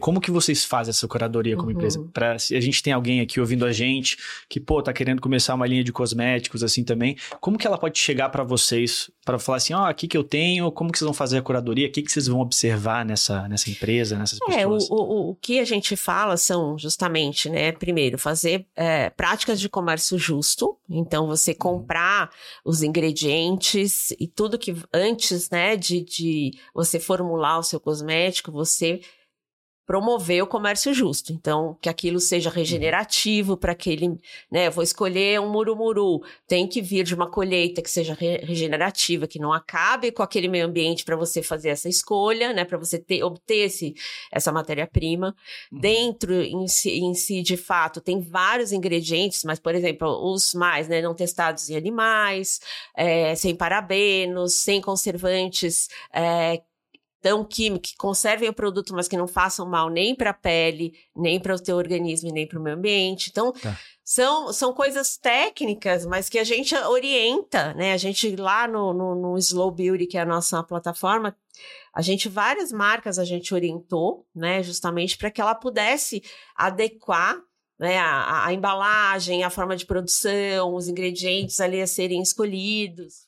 Como que vocês fazem essa curadoria como uhum. empresa? Para se a gente tem alguém aqui ouvindo a gente que pô tá querendo começar uma linha de cosméticos assim também, como que ela pode chegar para vocês para falar assim, ó, oh, aqui que eu tenho, como que vocês vão fazer a curadoria, o que que vocês vão observar nessa nessa empresa, nessas pessoas? É, o, o, o que a gente fala são justamente, né, primeiro fazer é, práticas de comércio justo, então você uhum. comprar os ingredientes e tudo que antes, né, de, de você formular o seu cosmético, você promover o comércio justo. Então, que aquilo seja regenerativo para aquele, né, vou escolher um murumuru, tem que vir de uma colheita que seja re regenerativa, que não acabe com aquele meio ambiente para você fazer essa escolha, né, para você ter, obter esse, essa matéria-prima. Uhum. Dentro em si, em si, de fato, tem vários ingredientes, mas, por exemplo, os mais, né, não testados em animais, é, sem parabenos, sem conservantes, é, tão químicos, que conservem o produto, mas que não façam mal nem para a pele, nem para o teu organismo e nem para o meio ambiente. Então, tá. são, são coisas técnicas, mas que a gente orienta, né? A gente lá no, no, no, Slow Beauty, que é a nossa plataforma, a gente, várias marcas a gente orientou, né? Justamente para que ela pudesse adequar né, a, a embalagem, a forma de produção, os ingredientes ali a serem escolhidos.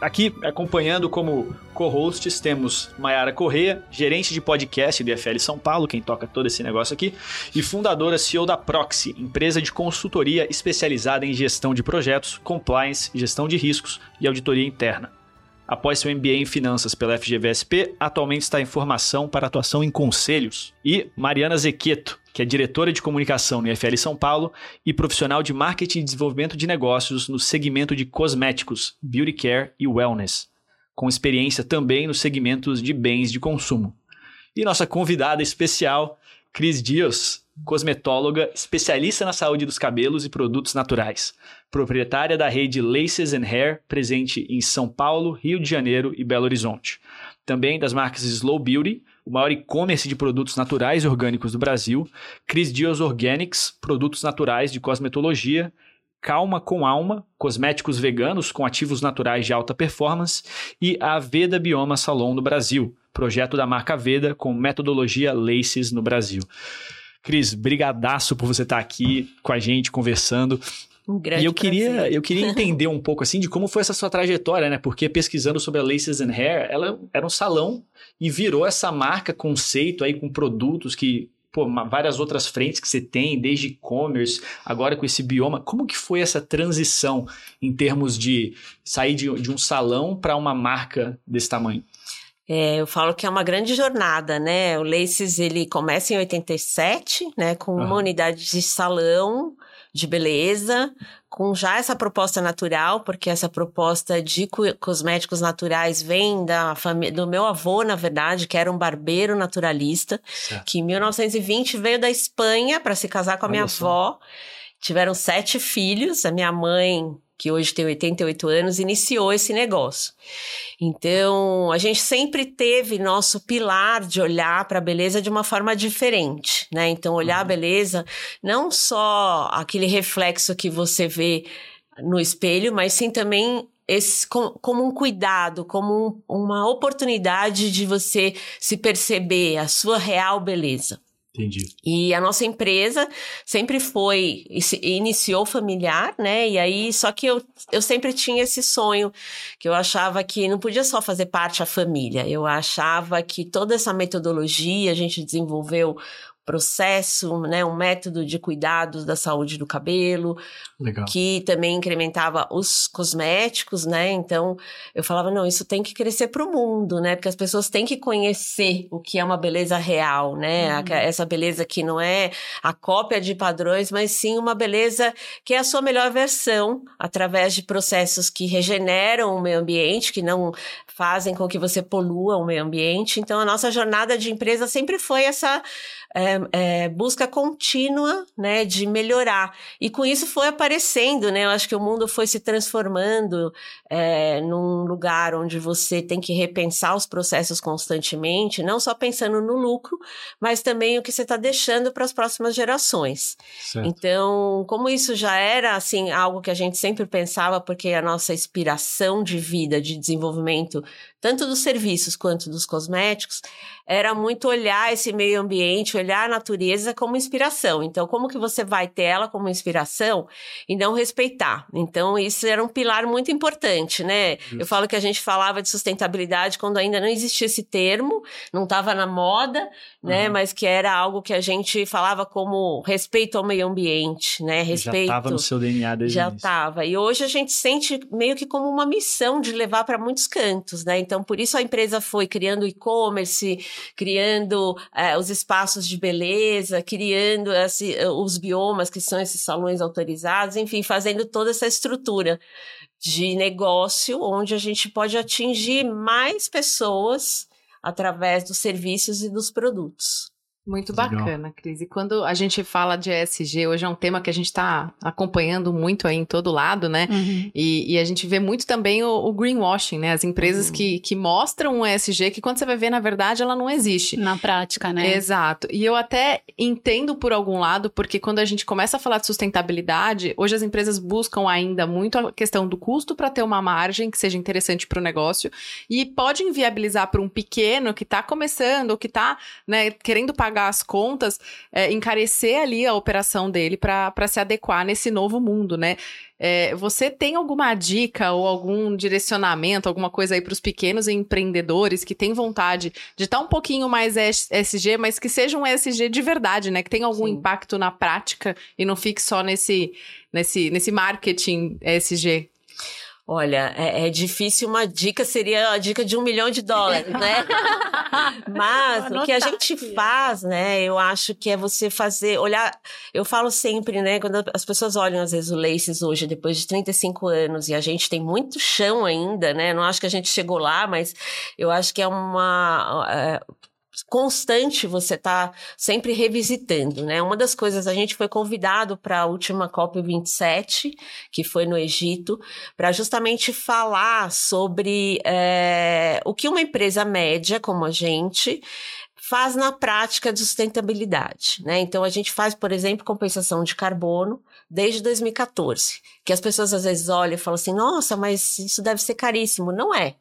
Aqui, acompanhando como co-hosts, temos Mayara Correia, gerente de podcast do IFL São Paulo, quem toca todo esse negócio aqui, e fundadora CEO da Proxy, empresa de consultoria especializada em gestão de projetos, compliance, gestão de riscos e auditoria interna. Após seu MBA em Finanças pela FGVSP, atualmente está em formação para atuação em conselhos. E Mariana Zequeto, que é diretora de comunicação no IFL São Paulo e profissional de marketing e desenvolvimento de negócios no segmento de cosméticos, beauty care e wellness, com experiência também nos segmentos de bens de consumo. E nossa convidada especial, Cris Dias, cosmetóloga, especialista na saúde dos cabelos e produtos naturais, proprietária da rede Laces and Hair, presente em São Paulo, Rio de Janeiro e Belo Horizonte. Também das marcas Slow Beauty, o maior e-commerce de produtos naturais e orgânicos do Brasil, Cris Dias Organics, produtos naturais de cosmetologia, Calma com Alma, cosméticos veganos com ativos naturais de alta performance, e a Veda Bioma Salon no Brasil, projeto da marca Veda com metodologia Laces no Brasil. Cris, brigadaço por você estar aqui com a gente conversando. Um grande e eu queria, eu queria entender um pouco assim de como foi essa sua trajetória, né? Porque pesquisando sobre a Laces and Hair, ela era um salão e virou essa marca conceito aí com produtos que pô, várias outras frentes que você tem, desde e-commerce, agora com esse bioma. Como que foi essa transição em termos de sair de, de um salão para uma marca desse tamanho? É, eu falo que é uma grande jornada, né? O Laces, ele começa em 87, né? Com uma unidade de salão de beleza, com já essa proposta natural, porque essa proposta de cosméticos naturais vem da família do meu avô, na verdade, que era um barbeiro naturalista, certo. que em 1920 veio da Espanha para se casar com a Olha minha só. avó. Tiveram sete filhos, a minha mãe que hoje tem 88 anos, iniciou esse negócio. Então, a gente sempre teve nosso pilar de olhar para a beleza de uma forma diferente, né? Então, olhar uhum. a beleza não só aquele reflexo que você vê no espelho, mas sim também esse, como, um cuidado, como um, uma oportunidade de você se perceber a sua real beleza. Entendi. E a nossa empresa sempre foi, iniciou familiar, né? E aí, só que eu, eu sempre tinha esse sonho, que eu achava que não podia só fazer parte da família, eu achava que toda essa metodologia, a gente desenvolveu processo, né, um método de cuidados da saúde do cabelo, Legal. que também incrementava os cosméticos, né? Então eu falava não, isso tem que crescer para o mundo, né? Porque as pessoas têm que conhecer o que é uma beleza real, né? Uhum. Essa beleza que não é a cópia de padrões, mas sim uma beleza que é a sua melhor versão através de processos que regeneram o meio ambiente, que não fazem com que você polua o meio ambiente. Então a nossa jornada de empresa sempre foi essa é, é, busca contínua, né, de melhorar. E com isso foi aparecendo, né? Eu acho que o mundo foi se transformando é, num lugar onde você tem que repensar os processos constantemente, não só pensando no lucro, mas também o que você está deixando para as próximas gerações. Certo. Então, como isso já era assim algo que a gente sempre pensava, porque a nossa inspiração de vida, de desenvolvimento tanto dos serviços quanto dos cosméticos, era muito olhar esse meio ambiente, olhar a natureza como inspiração. Então, como que você vai ter ela como inspiração e não respeitar? Então, isso era um pilar muito importante, né? Isso. Eu falo que a gente falava de sustentabilidade quando ainda não existia esse termo, não estava na moda, né? Uhum. Mas que era algo que a gente falava como respeito ao meio ambiente, né? Respeito. Já estava no seu DNA desde Já estava. E hoje a gente sente meio que como uma missão de levar para muitos cantos, né? Então, por isso a empresa foi criando e-commerce, criando é, os espaços de beleza, criando esse, os biomas, que são esses salões autorizados, enfim, fazendo toda essa estrutura de negócio onde a gente pode atingir mais pessoas através dos serviços e dos produtos. Muito bacana, Cris. E quando a gente fala de ESG, hoje é um tema que a gente está acompanhando muito aí em todo lado, né? Uhum. E, e, a gente vê muito também o, o greenwashing, né? As empresas uhum. que, que mostram um ESG que quando você vai ver, na verdade, ela não existe. Na prática, né? Exato. E eu até entendo por algum lado, porque quando a gente começa a falar de sustentabilidade, hoje as empresas buscam ainda muito a questão do custo para ter uma margem que seja interessante para o negócio e pode inviabilizar para um pequeno que está começando ou que está né, querendo pagar pagar as contas, é, encarecer ali a operação dele para se adequar nesse novo mundo, né? É, você tem alguma dica ou algum direcionamento, alguma coisa aí para os pequenos empreendedores que têm vontade de estar tá um pouquinho mais SG, mas que seja um SG de verdade, né? Que tenha algum Sim. impacto na prática e não fique só nesse, nesse, nesse marketing SG? Olha, é, é, difícil. Uma dica seria a dica de um milhão de dólares, né? Mas o que a gente faz, né? Eu acho que é você fazer, olhar. Eu falo sempre, né? Quando as pessoas olham às vezes o Laces hoje, depois de 35 anos, e a gente tem muito chão ainda, né? Não acho que a gente chegou lá, mas eu acho que é uma. É, constante você tá sempre revisitando, né? Uma das coisas, a gente foi convidado para a última COP27, que foi no Egito, para justamente falar sobre é, o que uma empresa média como a gente faz na prática de sustentabilidade, né? Então a gente faz, por exemplo, compensação de carbono desde 2014, que as pessoas às vezes olham e falam assim: "Nossa, mas isso deve ser caríssimo". Não é.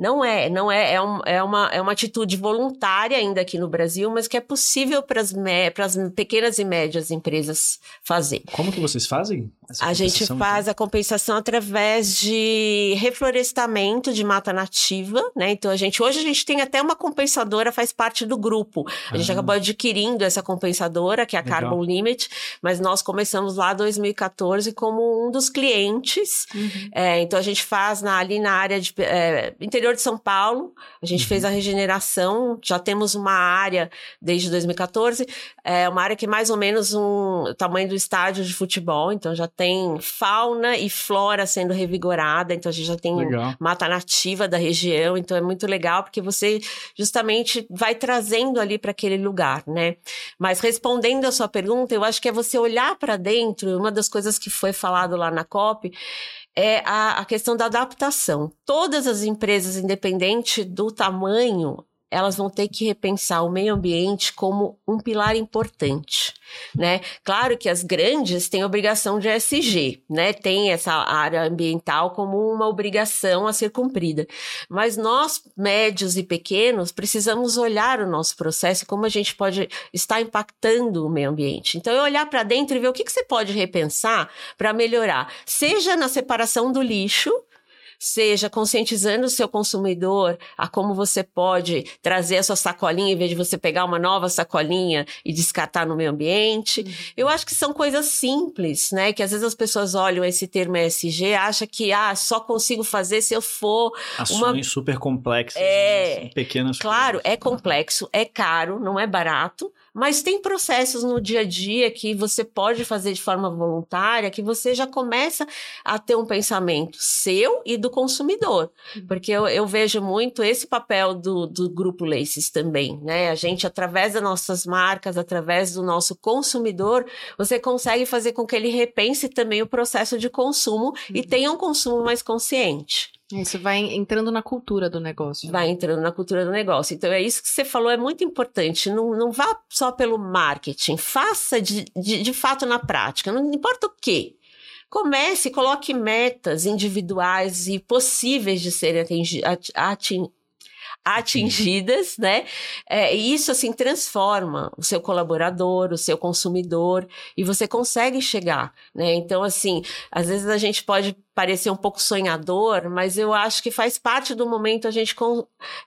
Não é, não é, é, um, é, uma, é uma atitude voluntária ainda aqui no Brasil, mas que é possível para as pequenas e médias empresas fazer. Como que vocês fazem? a gente faz então? a compensação através de reflorestamento de mata nativa, né? Então a gente hoje a gente tem até uma compensadora, faz parte do grupo. A gente ah. acabou adquirindo essa compensadora, que é a Legal. Carbon Limit, mas nós começamos lá em 2014 como um dos clientes. Uhum. É, então a gente faz na, ali na área de é, interior de São Paulo, a gente uhum. fez a regeneração, já temos uma área desde 2014, é uma área que é mais ou menos um o tamanho do estádio de futebol, então já tem fauna e flora sendo revigorada, então a gente já tem legal. mata nativa da região, então é muito legal porque você justamente vai trazendo ali para aquele lugar, né? Mas respondendo a sua pergunta, eu acho que é você olhar para dentro, uma das coisas que foi falado lá na COP é a, a questão da adaptação. Todas as empresas, independente do tamanho, elas vão ter que repensar o meio ambiente como um pilar importante, né? Claro que as grandes têm obrigação de ESG, né? Tem essa área ambiental como uma obrigação a ser cumprida. Mas nós, médios e pequenos, precisamos olhar o nosso processo e como a gente pode estar impactando o meio ambiente. Então, é olhar para dentro e ver o que, que você pode repensar para melhorar, seja na separação do lixo, seja conscientizando o seu consumidor a como você pode trazer a sua sacolinha em vez de você pegar uma nova sacolinha e descartar no meio ambiente. Uhum. Eu acho que são coisas simples, né? Que às vezes as pessoas olham esse termo ESG, acham que ah, só consigo fazer se eu for Ações uma super complexas, é, né? pequenas Claro, coisas. é complexo, é caro, não é barato, mas tem processos no dia a dia que você pode fazer de forma voluntária, que você já começa a ter um pensamento seu e do consumidor. Uhum. Porque eu, eu vejo muito esse papel do, do grupo Laces também, né? A gente, através das nossas marcas, através do nosso consumidor, você consegue fazer com que ele repense também o processo de consumo uhum. e tenha um consumo mais consciente. Isso vai entrando na cultura do negócio. Vai entrando na cultura do negócio. Então, é isso que você falou, é muito importante. Não, não vá só pelo marketing, faça de, de, de fato na prática, não importa o quê. Comece, coloque metas individuais e possíveis de serem atingidas atingidas, né? É, e isso assim transforma o seu colaborador, o seu consumidor e você consegue chegar, né? Então assim, às vezes a gente pode parecer um pouco sonhador, mas eu acho que faz parte do momento a gente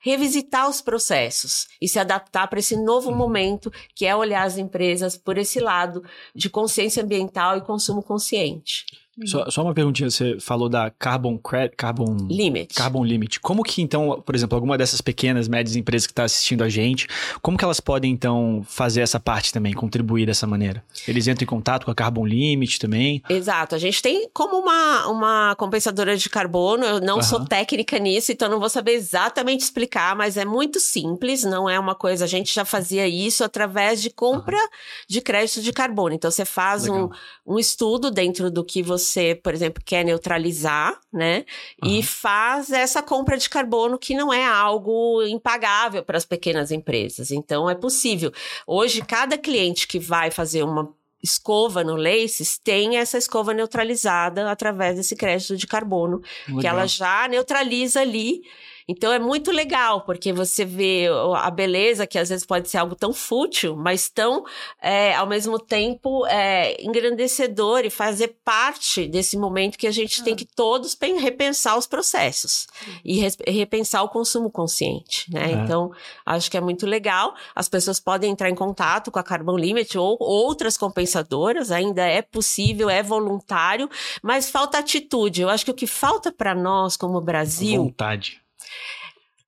revisitar os processos e se adaptar para esse novo uhum. momento que é olhar as empresas por esse lado de consciência ambiental e consumo consciente. Só, só, uma perguntinha, você falou da Carbon Credit, Carbon Limit. Carbon Limit. Como que então, por exemplo, alguma dessas pequenas, médias empresas que está assistindo a gente, como que elas podem então fazer essa parte também, contribuir dessa maneira? Eles entram em contato com a Carbon Limit também? Exato, a gente tem como uma, uma compensadora de carbono, eu não uhum. sou técnica nisso, então não vou saber exatamente explicar, mas é muito simples, não é uma coisa, a gente já fazia isso através de compra uhum. de crédito de carbono. Então você faz um, um estudo dentro do que você você, por exemplo, quer neutralizar, né? Uhum. E faz essa compra de carbono que não é algo impagável para as pequenas empresas. Então, é possível. Hoje, cada cliente que vai fazer uma escova no Laces tem essa escova neutralizada através desse crédito de carbono, Legal. que ela já neutraliza ali então é muito legal, porque você vê a beleza, que às vezes pode ser algo tão fútil, mas tão, é, ao mesmo tempo, é, engrandecedor e fazer parte desse momento que a gente ah. tem que todos repensar os processos e repensar o consumo consciente, né? É. Então, acho que é muito legal. As pessoas podem entrar em contato com a Carbon Limit ou outras compensadoras, ainda é possível, é voluntário, mas falta atitude. Eu acho que o que falta para nós, como Brasil. Vontade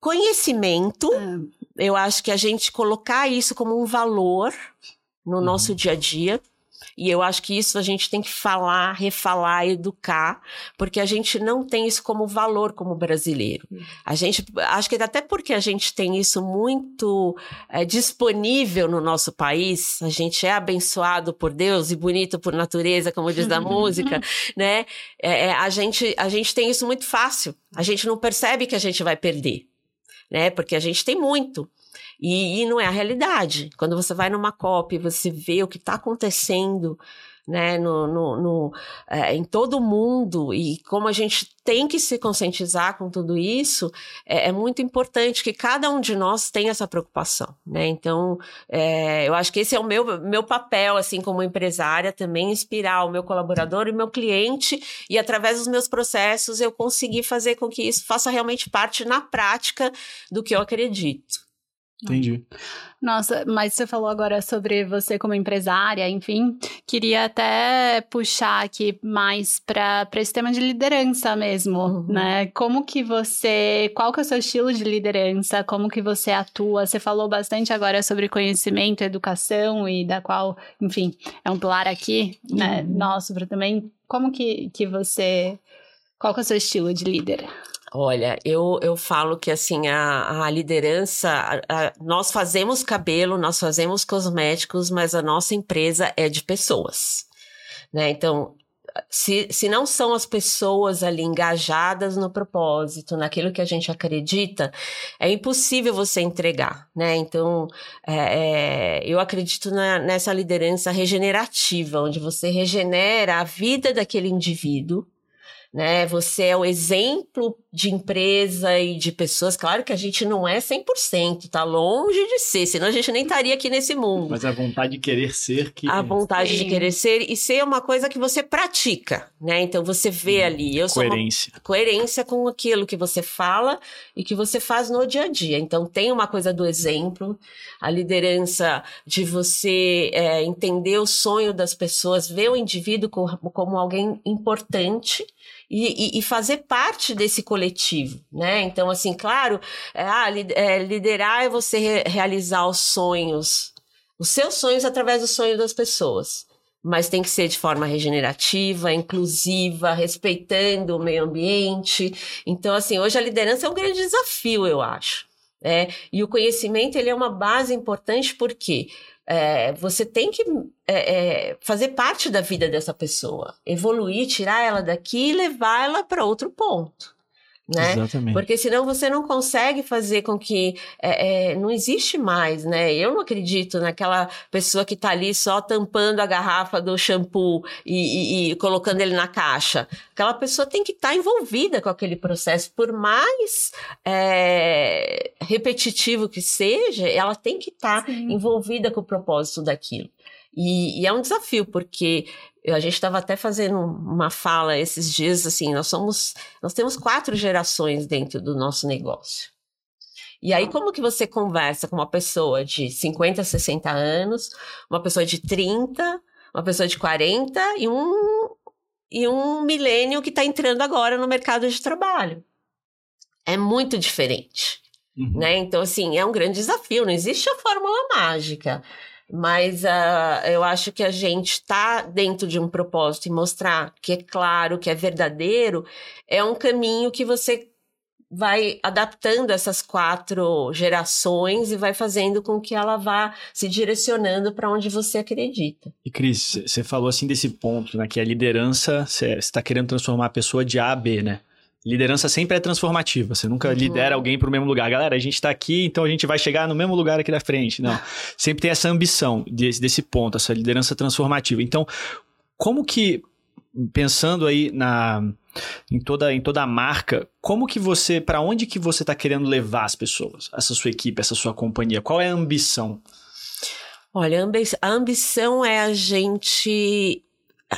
Conhecimento, é. eu acho que a gente colocar isso como um valor no uhum. nosso dia a dia. E eu acho que isso a gente tem que falar, refalar, educar, porque a gente não tem isso como valor como brasileiro. Uhum. A gente, acho que até porque a gente tem isso muito é, disponível no nosso país, a gente é abençoado por Deus e bonito por natureza, como diz a música, né? É, é, a, gente, a gente tem isso muito fácil. A gente não percebe que a gente vai perder né? Porque a gente tem muito. E, e não é a realidade. Quando você vai numa COP, você vê o que está acontecendo né, no, no, no é, em todo o mundo e como a gente tem que se conscientizar com tudo isso, é, é muito importante que cada um de nós tenha essa preocupação, né? Então, é, eu acho que esse é o meu, meu papel, assim, como empresária, também inspirar o meu colaborador e meu cliente e através dos meus processos eu conseguir fazer com que isso faça realmente parte na prática do que eu acredito. Entendi. Nossa, mas você falou agora sobre você como empresária, enfim. Queria até puxar aqui mais para esse tema de liderança mesmo, uhum. né? Como que você, qual que é o seu estilo de liderança? Como que você atua? Você falou bastante agora sobre conhecimento, educação e da qual, enfim, é um pilar aqui, né? Uhum. Nosso para também. Como que, que você, qual que é o seu estilo de líder? Olha, eu, eu falo que assim, a, a liderança, a, a, nós fazemos cabelo, nós fazemos cosméticos, mas a nossa empresa é de pessoas. Né? Então, se, se não são as pessoas ali engajadas no propósito, naquilo que a gente acredita, é impossível você entregar, né? Então, é, é, eu acredito na, nessa liderança regenerativa, onde você regenera a vida daquele indivíduo, né? Você é o exemplo de empresa e de pessoas. Claro que a gente não é 100%, tá longe de ser, senão a gente nem estaria aqui nesse mundo. Mas a vontade de querer ser que A vontade Sim. de querer ser e ser uma coisa que você pratica, né? Então você vê ali, eu sou uma coerência. coerência com aquilo que você fala e que você faz no dia a dia. Então, tem uma coisa do exemplo, a liderança de você é, entender o sonho das pessoas, ver o indivíduo co- como, alguém importante. E, e- fazer parte desse coletivo, né? Então, assim, claro, é, ah, é, liderar é você re- realizar os sonhos, os seus sonhos através do sonho das pessoas mas tem que ser de forma regenerativa, inclusiva, respeitando o meio ambiente. Então, assim, hoje a liderança é um grande desafio, eu acho. né? E o conhecimento ele é uma base importante porque é, você tem que é, é, fazer parte da vida dessa pessoa, evoluir, tirar ela daqui e levar ela para outro ponto. Né? Exatamente. Porque senão você não consegue fazer com que é, é, não existe mais, né? Eu não acredito naquela pessoa que tá ali só tampando a garrafa do shampoo e, e- e colocando ele na caixa. Aquela pessoa tem que estar envolvida com aquele processo, por mais é, repetitivo que seja, ela tem que estar Sim. envolvida com o propósito daquilo. E, e é um desafio, porque a gente estava até fazendo uma fala esses dias, assim, nós somos, nós temos quatro gerações dentro do nosso negócio. E aí, como que você conversa com uma pessoa de 50, 60 anos, uma pessoa de 30, uma pessoa de 40 e um, e um milênio que está entrando agora no mercado de trabalho? É muito diferente Uhum. né? Então, assim, é um grande desafio, não existe a fórmula mágica. Mas ah, eu acho que a gente está dentro de um propósito e mostrar que é claro, que é verdadeiro, é um caminho que você vai adaptando essas quatro gerações e vai fazendo com que ela vá se direcionando para onde você acredita. E Cris, você falou assim desse ponto, né? Que a liderança, você está querendo transformar a pessoa de A a B, né? Liderança sempre é transformativa. Você nunca Uhum. lidera alguém para o mesmo lugar. Galera, a gente está aqui, então a gente vai chegar no mesmo lugar aqui da frente. Não. sempre tem essa ambição desse, desse ponto, essa liderança transformativa. Então, como que, pensando aí na, em, toda, em toda a marca, como que você, para onde que você está querendo levar as pessoas? Essa sua equipe, essa sua companhia? Qual é a ambição? Olha, a ambi- a ambição é a gente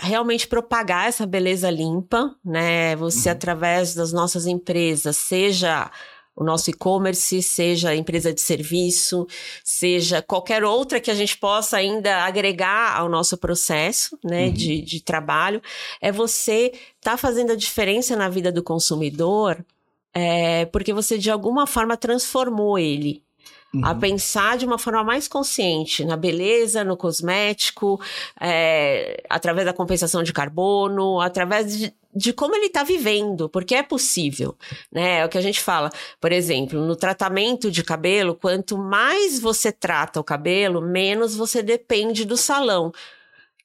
realmente propagar essa beleza limpa, né? Você, Uhum. através das nossas empresas, seja o nosso e-commerce, seja a empresa de serviço, seja qualquer outra que a gente possa ainda agregar ao nosso processo né, Uhum. de, de trabalho, é você estar fazendo a diferença na vida do consumidor, é, porque você de alguma forma transformou ele a Uhum. pensar de uma forma mais consciente na beleza, no cosmético, é, através da compensação de carbono, através de, de como ele está vivendo, porque é possível, né? É o que a gente fala, por exemplo, no tratamento de cabelo, quanto mais você trata o cabelo, menos você depende do salão.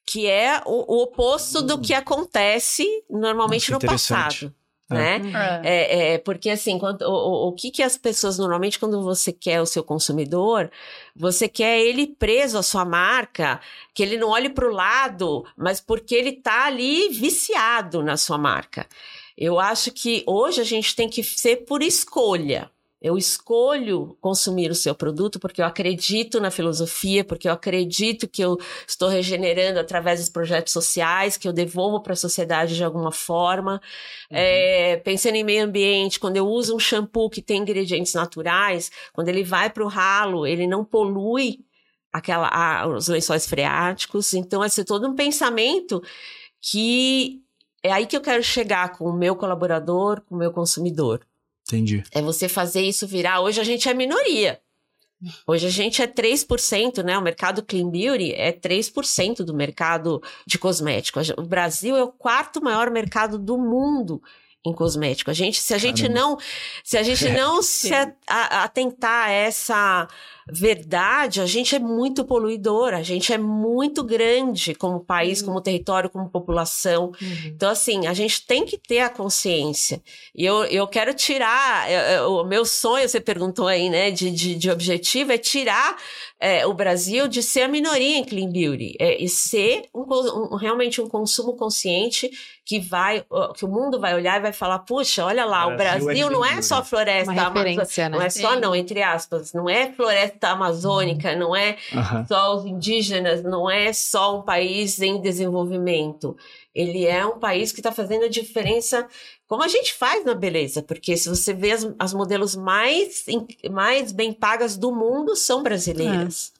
Que é o, o oposto do que acontece normalmente Nossa, no passado. Né? É. É, é, porque assim, quando, o, o, o que que as pessoas normalmente quando você quer o seu consumidor, você quer ele preso à sua marca, que ele não olhe para o lado, mas porque ele tá ali viciado na sua marca. Eu acho que hoje a gente tem que ser por escolha. Eu escolho consumir o seu produto porque eu acredito na filosofia, porque eu acredito que eu estou regenerando através dos projetos sociais, que eu devolvo para a sociedade de alguma forma. É, pensando em meio ambiente, quando eu uso um shampoo que tem ingredientes naturais, quando ele vai para o ralo, ele não polui aquela, a- os lençóis freáticos. Então, esse é todo um pensamento que é aí que eu quero chegar com o meu colaborador, com o meu consumidor. Entendi. É você fazer isso virar. Hoje a gente é minoria. Hoje a gente é 3%, né? O mercado Clean Beauty é 3% do mercado de cosmético. O Brasil é o quarto maior mercado do mundo em cosmético. A gente, se a gente Caramba. não, se a gente não se atentar a essa verdade, a gente é muito poluidor, a gente é muito grande como país, como território, como população. Uhum. Então, assim, a gente tem que ter a consciência. E eu, eu quero tirar, eu- eu- o meu sonho, você perguntou aí, né, de, de, de objetivo, é tirar é, o Brasil de ser a minoria em clean beauty é, e ser um um- realmente um consumo consciente que vai, que o mundo vai olhar e vai falar, puxa, olha lá, o Brasil é Brasil não é só floresta Uma amazônica, referência, né? Não é só Sim. não, entre aspas, não é floresta amazônica, não é Aham. só os indígenas, não é só um país em desenvolvimento. Ele é um país que está fazendo a diferença, como a gente faz na beleza, porque se você vê as, as modelos mais, mais bem pagas do mundo são brasileiras.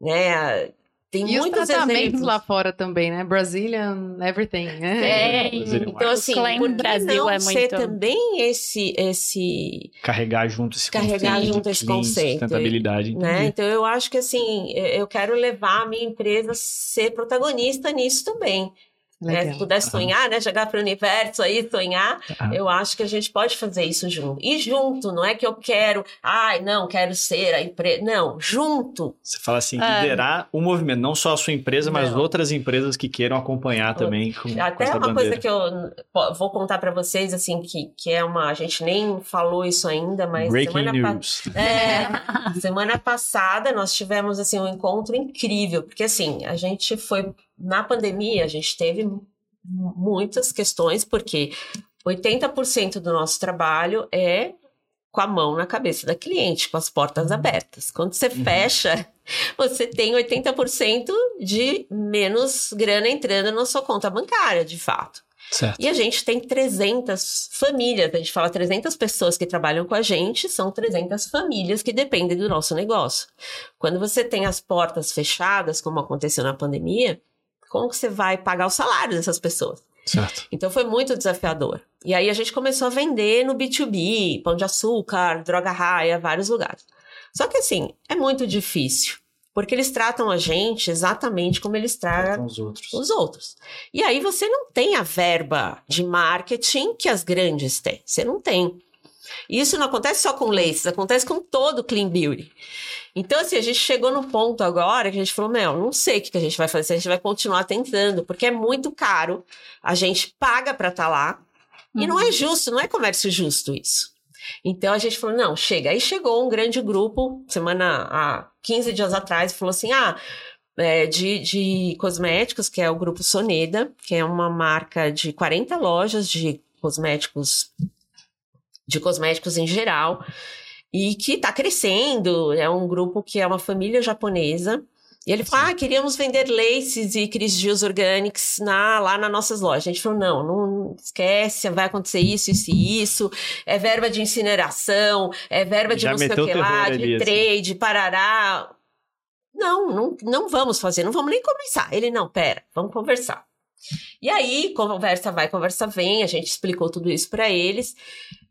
Né? Tem E os muitos tratamentos exemplos. lá fora também, né? Brazilian, everything. né? É, Brazilian Então, assim, por que Brasil não é ser muito- também esse, esse Carregar junto esse Carregar conceito. junto esse conceito. Sustentabilidade. né? Então eu acho que assim, eu quero levar a minha empresa a ser protagonista nisso também. Né? Legal. Se puder sonhar, né? Chegar para o universo aí, sonhar, Aham. eu acho que a gente pode fazer isso junto. E junto, não é que eu quero, ai, não, quero ser a empresa. Não, junto. Você fala assim, É. liderar o movimento, não só a sua empresa, mas Não. outras empresas que queiram acompanhar também com, com Até essa uma bandeira. coisa que eu vou contar para vocês, assim, que, que é uma. A gente nem falou isso ainda, mas Breaking semana pa- news. É, semana passada nós tivemos assim um encontro incrível, porque assim, a gente foi na pandemia, a gente teve mu- muitas questões, porque 80% do nosso trabalho é com a mão na cabeça da cliente, com as portas abertas. Quando você Uhum. fecha, você tem 80% de menos grana entrando na sua conta bancária, de fato. Certo. E a gente tem 300 famílias, a gente fala 300 pessoas que trabalham com a gente, são 300 famílias que dependem do nosso negócio. Quando você tem as portas fechadas, como aconteceu na pandemia, como que você vai pagar o salário dessas pessoas? Certo. Então foi muito desafiador. E aí a gente começou a vender no B2B, pão de açúcar, droga raia, vários lugares. Só que assim, é muito difícil, porque eles tratam a gente exatamente como eles tratam os outros. os outros. E aí você não tem a verba de marketing que as grandes têm. Você não tem. E isso não acontece só com laces, acontece com todo o clean beauty. Então, assim, a gente chegou no ponto agora que a gente falou, meu, não sei o que a gente vai fazer, se a gente vai continuar tentando, porque é muito caro, a gente paga para estar lá, e não é justo, não é comércio justo isso. Então a gente falou, não, chega. Aí chegou um grande grupo, semana, há 15 dias atrás, falou assim, ah, é, de, de cosméticos, que é o grupo Soneda, que é uma marca de 40 lojas de cosméticos, de cosméticos em geral, e que está crescendo. É um grupo que é uma família japonesa. E ele falou: ah, queríamos vender laces e Cris Gills Organics na, lá nas nossas lojas. A gente falou: não, não esquece, vai acontecer isso, isso e isso. É verba de incineração, é verba de Já não sei o que lá, de ali, assim. trade, parará. Não, não, não vamos fazer, não vamos nem começar. Ele, não, pera, vamos conversar. E aí, conversa vai, conversa vem, a gente explicou tudo isso para eles.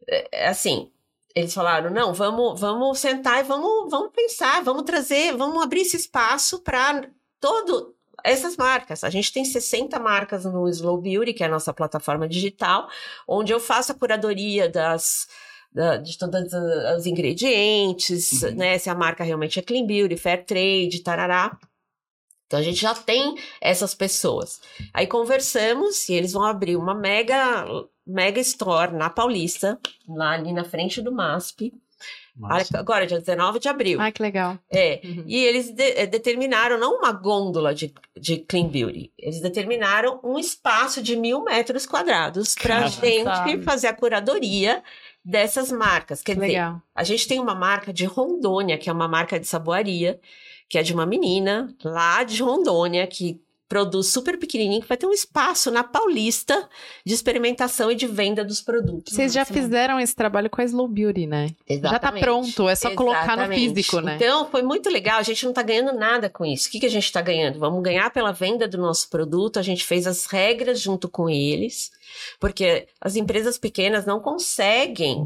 É, Assim, eles falaram: não, vamos, vamos sentar e vamos, vamos pensar, vamos trazer, vamos abrir esse espaço para todo. Essas marcas, a gente tem 60 marcas no Slow Beauty, que é a nossa plataforma digital, onde eu faço a curadoria das, da- de todos os ingredientes, Uhum. né? Se a marca realmente é clean beauty, fair trade, tarará. Então a gente já tem essas pessoas. Aí conversamos e eles vão abrir uma mega mega store na Paulista, lá ali na frente do MASP. Massa. Agora, dia 19 de abril. Ai, que legal. É. Uhum. E eles de- eh, determinaram não uma gôndola de, de clean beauty, eles determinaram um espaço de mil metros quadrados para gente fazer a curadoria dessas marcas. Quer dizer, Legal. a gente tem uma marca de Rondônia, que é uma marca de saboaria, que é de uma menina lá de Rondônia, que produz super pequenininho, que vai ter um espaço na Paulista de experimentação e de venda dos produtos. Vocês já fizeram esse trabalho com a Slow Beauty, né? Já tá Exatamente. pronto, é só colocar no Exatamente. físico, né? Então, foi muito legal. A gente não tá ganhando nada com isso. O que, que a gente tá ganhando? Vamos ganhar pela venda do nosso produto. A gente fez as regras junto com eles, porque as empresas pequenas não conseguem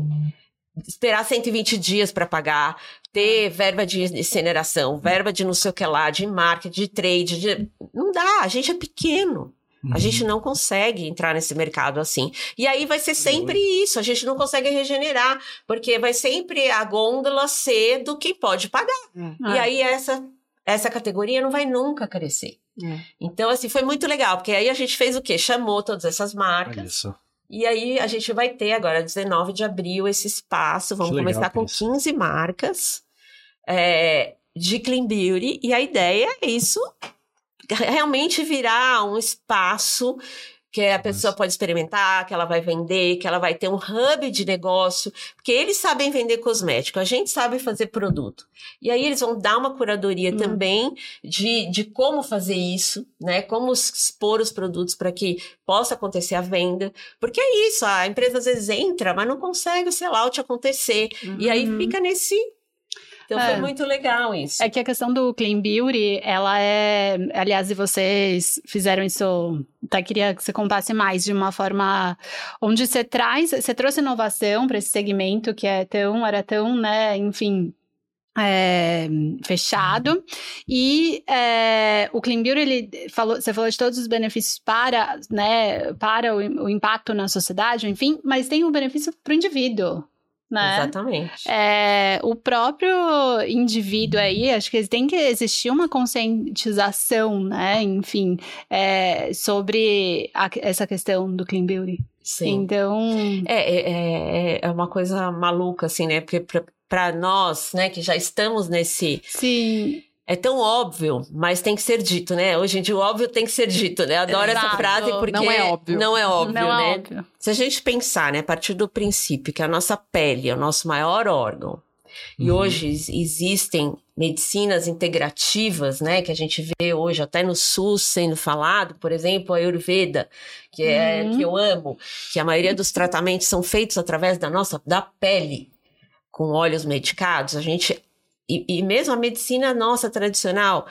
esperar 120 dias para pagar, ter verba de incineração, verba de não sei o que lá, de marketing, de trade. de- Não dá, a gente é pequeno. A gente não consegue entrar nesse mercado assim. E aí vai ser sempre isso, a gente não consegue regenerar, porque vai sempre a gôndola ser do quem pode pagar. E aí essa, essa categoria não vai nunca crescer. É. Então, assim, foi muito legal, porque aí a gente fez o quê? Chamou todas essas Olha marcas. isso. E aí a gente vai ter agora, 19 de abril, esse espaço. Vamos legal, começar com Cris. 15 marcas é, de Clean Beauty. E a ideia é isso realmente virar um espaço que a pessoa pode experimentar, que ela vai vender, que ela vai ter um hub de negócio, porque eles sabem vender cosmético, a gente sabe fazer produto. E aí eles vão dar uma curadoria Hum. também de, de como fazer isso, né? Como expor os produtos para que possa acontecer a venda. Porque é isso, a empresa às vezes entra, mas não consegue o sellout acontecer. E aí Uhum. fica nesse. Então É. foi muito legal isso. É que a questão do Clean Beauty, ela é. Aliás, e vocês fizeram isso. Até queria que você contasse mais de uma forma onde você traz. Você trouxe inovação para esse segmento que é tão, era tão, né, enfim. é, fechado e é, o Clean Beauty ele falou, você falou de todos os benefícios para, né, para o, o impacto na sociedade, enfim, mas tem um benefício para o indivíduo, né? Exatamente. É, o próprio indivíduo aí, acho que tem que existir uma conscientização, né? Enfim, é, sobre a- essa questão do clean beauty. Sim. Então, É, é, é, é uma coisa maluca, assim, né? Porque pra nós, né, que já estamos nesse. sim, É tão óbvio, mas tem que ser dito, né? Hoje em dia o óbvio tem que ser dito, né? Eu adoro essa Exato. frase porque Não é óbvio. Não é óbvio, não né? é óbvio. Se a gente pensar, né, a partir do princípio que a nossa pele é o nosso maior órgão, e Uhum. hoje ex- existem medicinas integrativas, né, que a gente vê hoje até no SUS sendo falado, por exemplo, a Ayurveda, que é Uhum. que eu amo, que a maioria dos tratamentos são feitos através da nossa da pele, com óleos medicados, a gente e, e mesmo a medicina nossa tradicional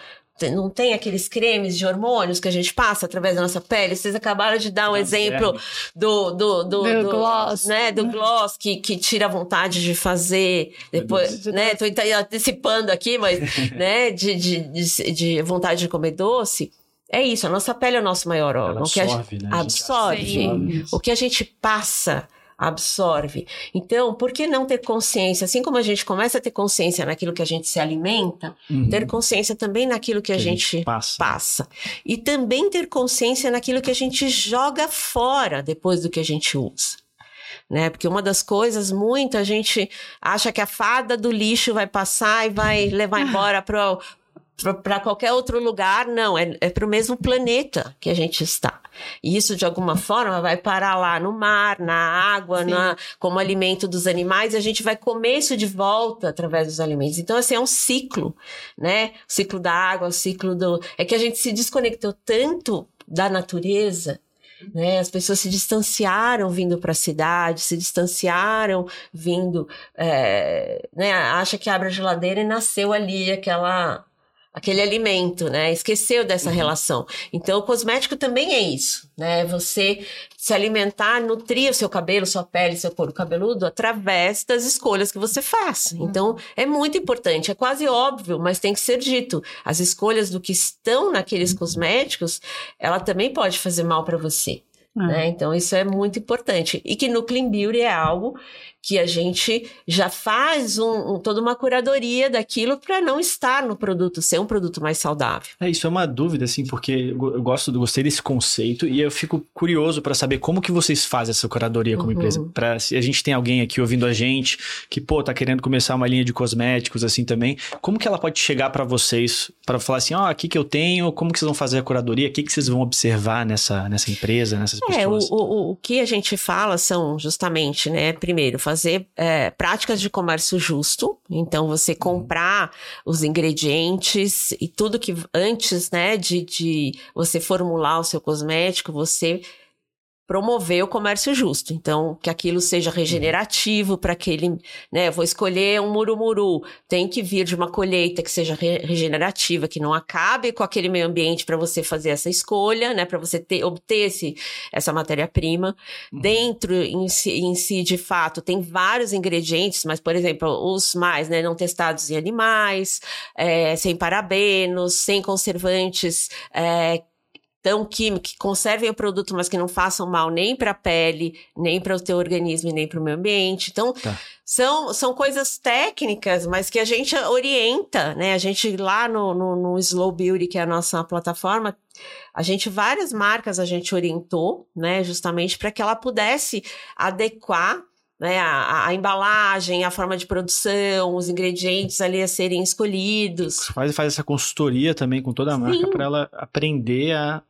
não tem aqueles cremes de hormônios que a gente passa através da nossa pele. Vocês acabaram de dar um exemplo do do, do, Do gloss. né, do gloss que, que tira a vontade de fazer depois, né? Tô antecipando aqui, mas né, de, de, de, de vontade de comer doce. É isso, a nossa pele é o nosso maior Ela órgão. O que a gente- absorve, né? A gente absorve. Sim. O que a gente passa absorve. Então, por que não ter consciência? Assim como a gente começa a ter consciência naquilo que a gente se alimenta, Uhum. ter consciência também naquilo que a gente passa. passa. E também ter consciência naquilo que a gente joga fora depois do que a gente usa. Né? Porque uma das coisas, muita gente acha que a fada do lixo vai passar e vai levar embora para qualquer outro lugar. Não, é, é para o mesmo planeta que a gente está. E isso, de alguma forma, vai parar lá no mar, na água, na, como alimento dos animais, e a gente vai comer isso de volta através dos alimentos. Então, assim, é um ciclo, né? O ciclo da água, o ciclo do. É que a gente se desconectou tanto da natureza. Né? As pessoas se distanciaram vindo para a cidade, se distanciaram vindo, é, né? Acha que abre a geladeira e nasceu ali aquela aquele alimento, né? Esqueceu dessa relação. Então, o cosmético também é isso, né? Você se alimentar, nutrir o seu cabelo, sua pele, seu couro cabeludo através das escolhas que você faz. Então, é muito importante, é quase óbvio, mas tem que ser dito. As escolhas do que estão naqueles cosméticos, ela também pode fazer mal para você. Ah. Né? Então, isso é muito importante. E que no Clean Beauty é algo que a gente já faz um, um- toda uma curadoria daquilo para não estar no produto, ser um produto mais saudável. É, isso é uma dúvida, assim, porque eu go- eu gosto, gostei desse conceito e eu fico curioso para saber como que vocês fazem essa curadoria como Uhum. empresa. Pra, se a gente tem alguém aqui ouvindo a gente que, pô, tá querendo começar uma linha de cosméticos assim também, como que ela pode chegar para vocês para falar assim, ó, aqui que eu tenho, como que vocês vão fazer a curadoria, o que que vocês vão observar nessa, nessa empresa, nessas É, o, pessoas? o, o que a gente fala são justamente, né, primeiro, fazer é, práticas de comércio justo. Então, você comprar os ingredientes e tudo que antes, né, de, de você formular o seu cosmético, você promover o comércio justo. Então, que aquilo seja regenerativo para aquele, né, vou escolher um murumuru, tem que vir de uma colheita que seja re- regenerativa, que não acabe com aquele meio ambiente para você fazer essa escolha, né, para você ter, obter esse, essa matéria-prima. Dentro em si, em si, de fato, tem vários ingredientes, mas, por exemplo, os mais, né, não testados em animais, é, sem parabenos, sem conservantes, é, tão químico, que conservem o produto, mas que não façam mal nem para a pele, nem para o teu organismo e nem para o meio ambiente. Então, Tá. são, são coisas técnicas, mas que a gente orienta, né? A gente lá no, no, no Slow Beauty, que é a nossa plataforma, a gente, várias marcas a gente orientou, né? Justamente para que ela pudesse adequar né, a, a embalagem, a forma de produção, os ingredientes ali a serem escolhidos. Faz, faz essa consultoria também com toda a marca para ela aprender a.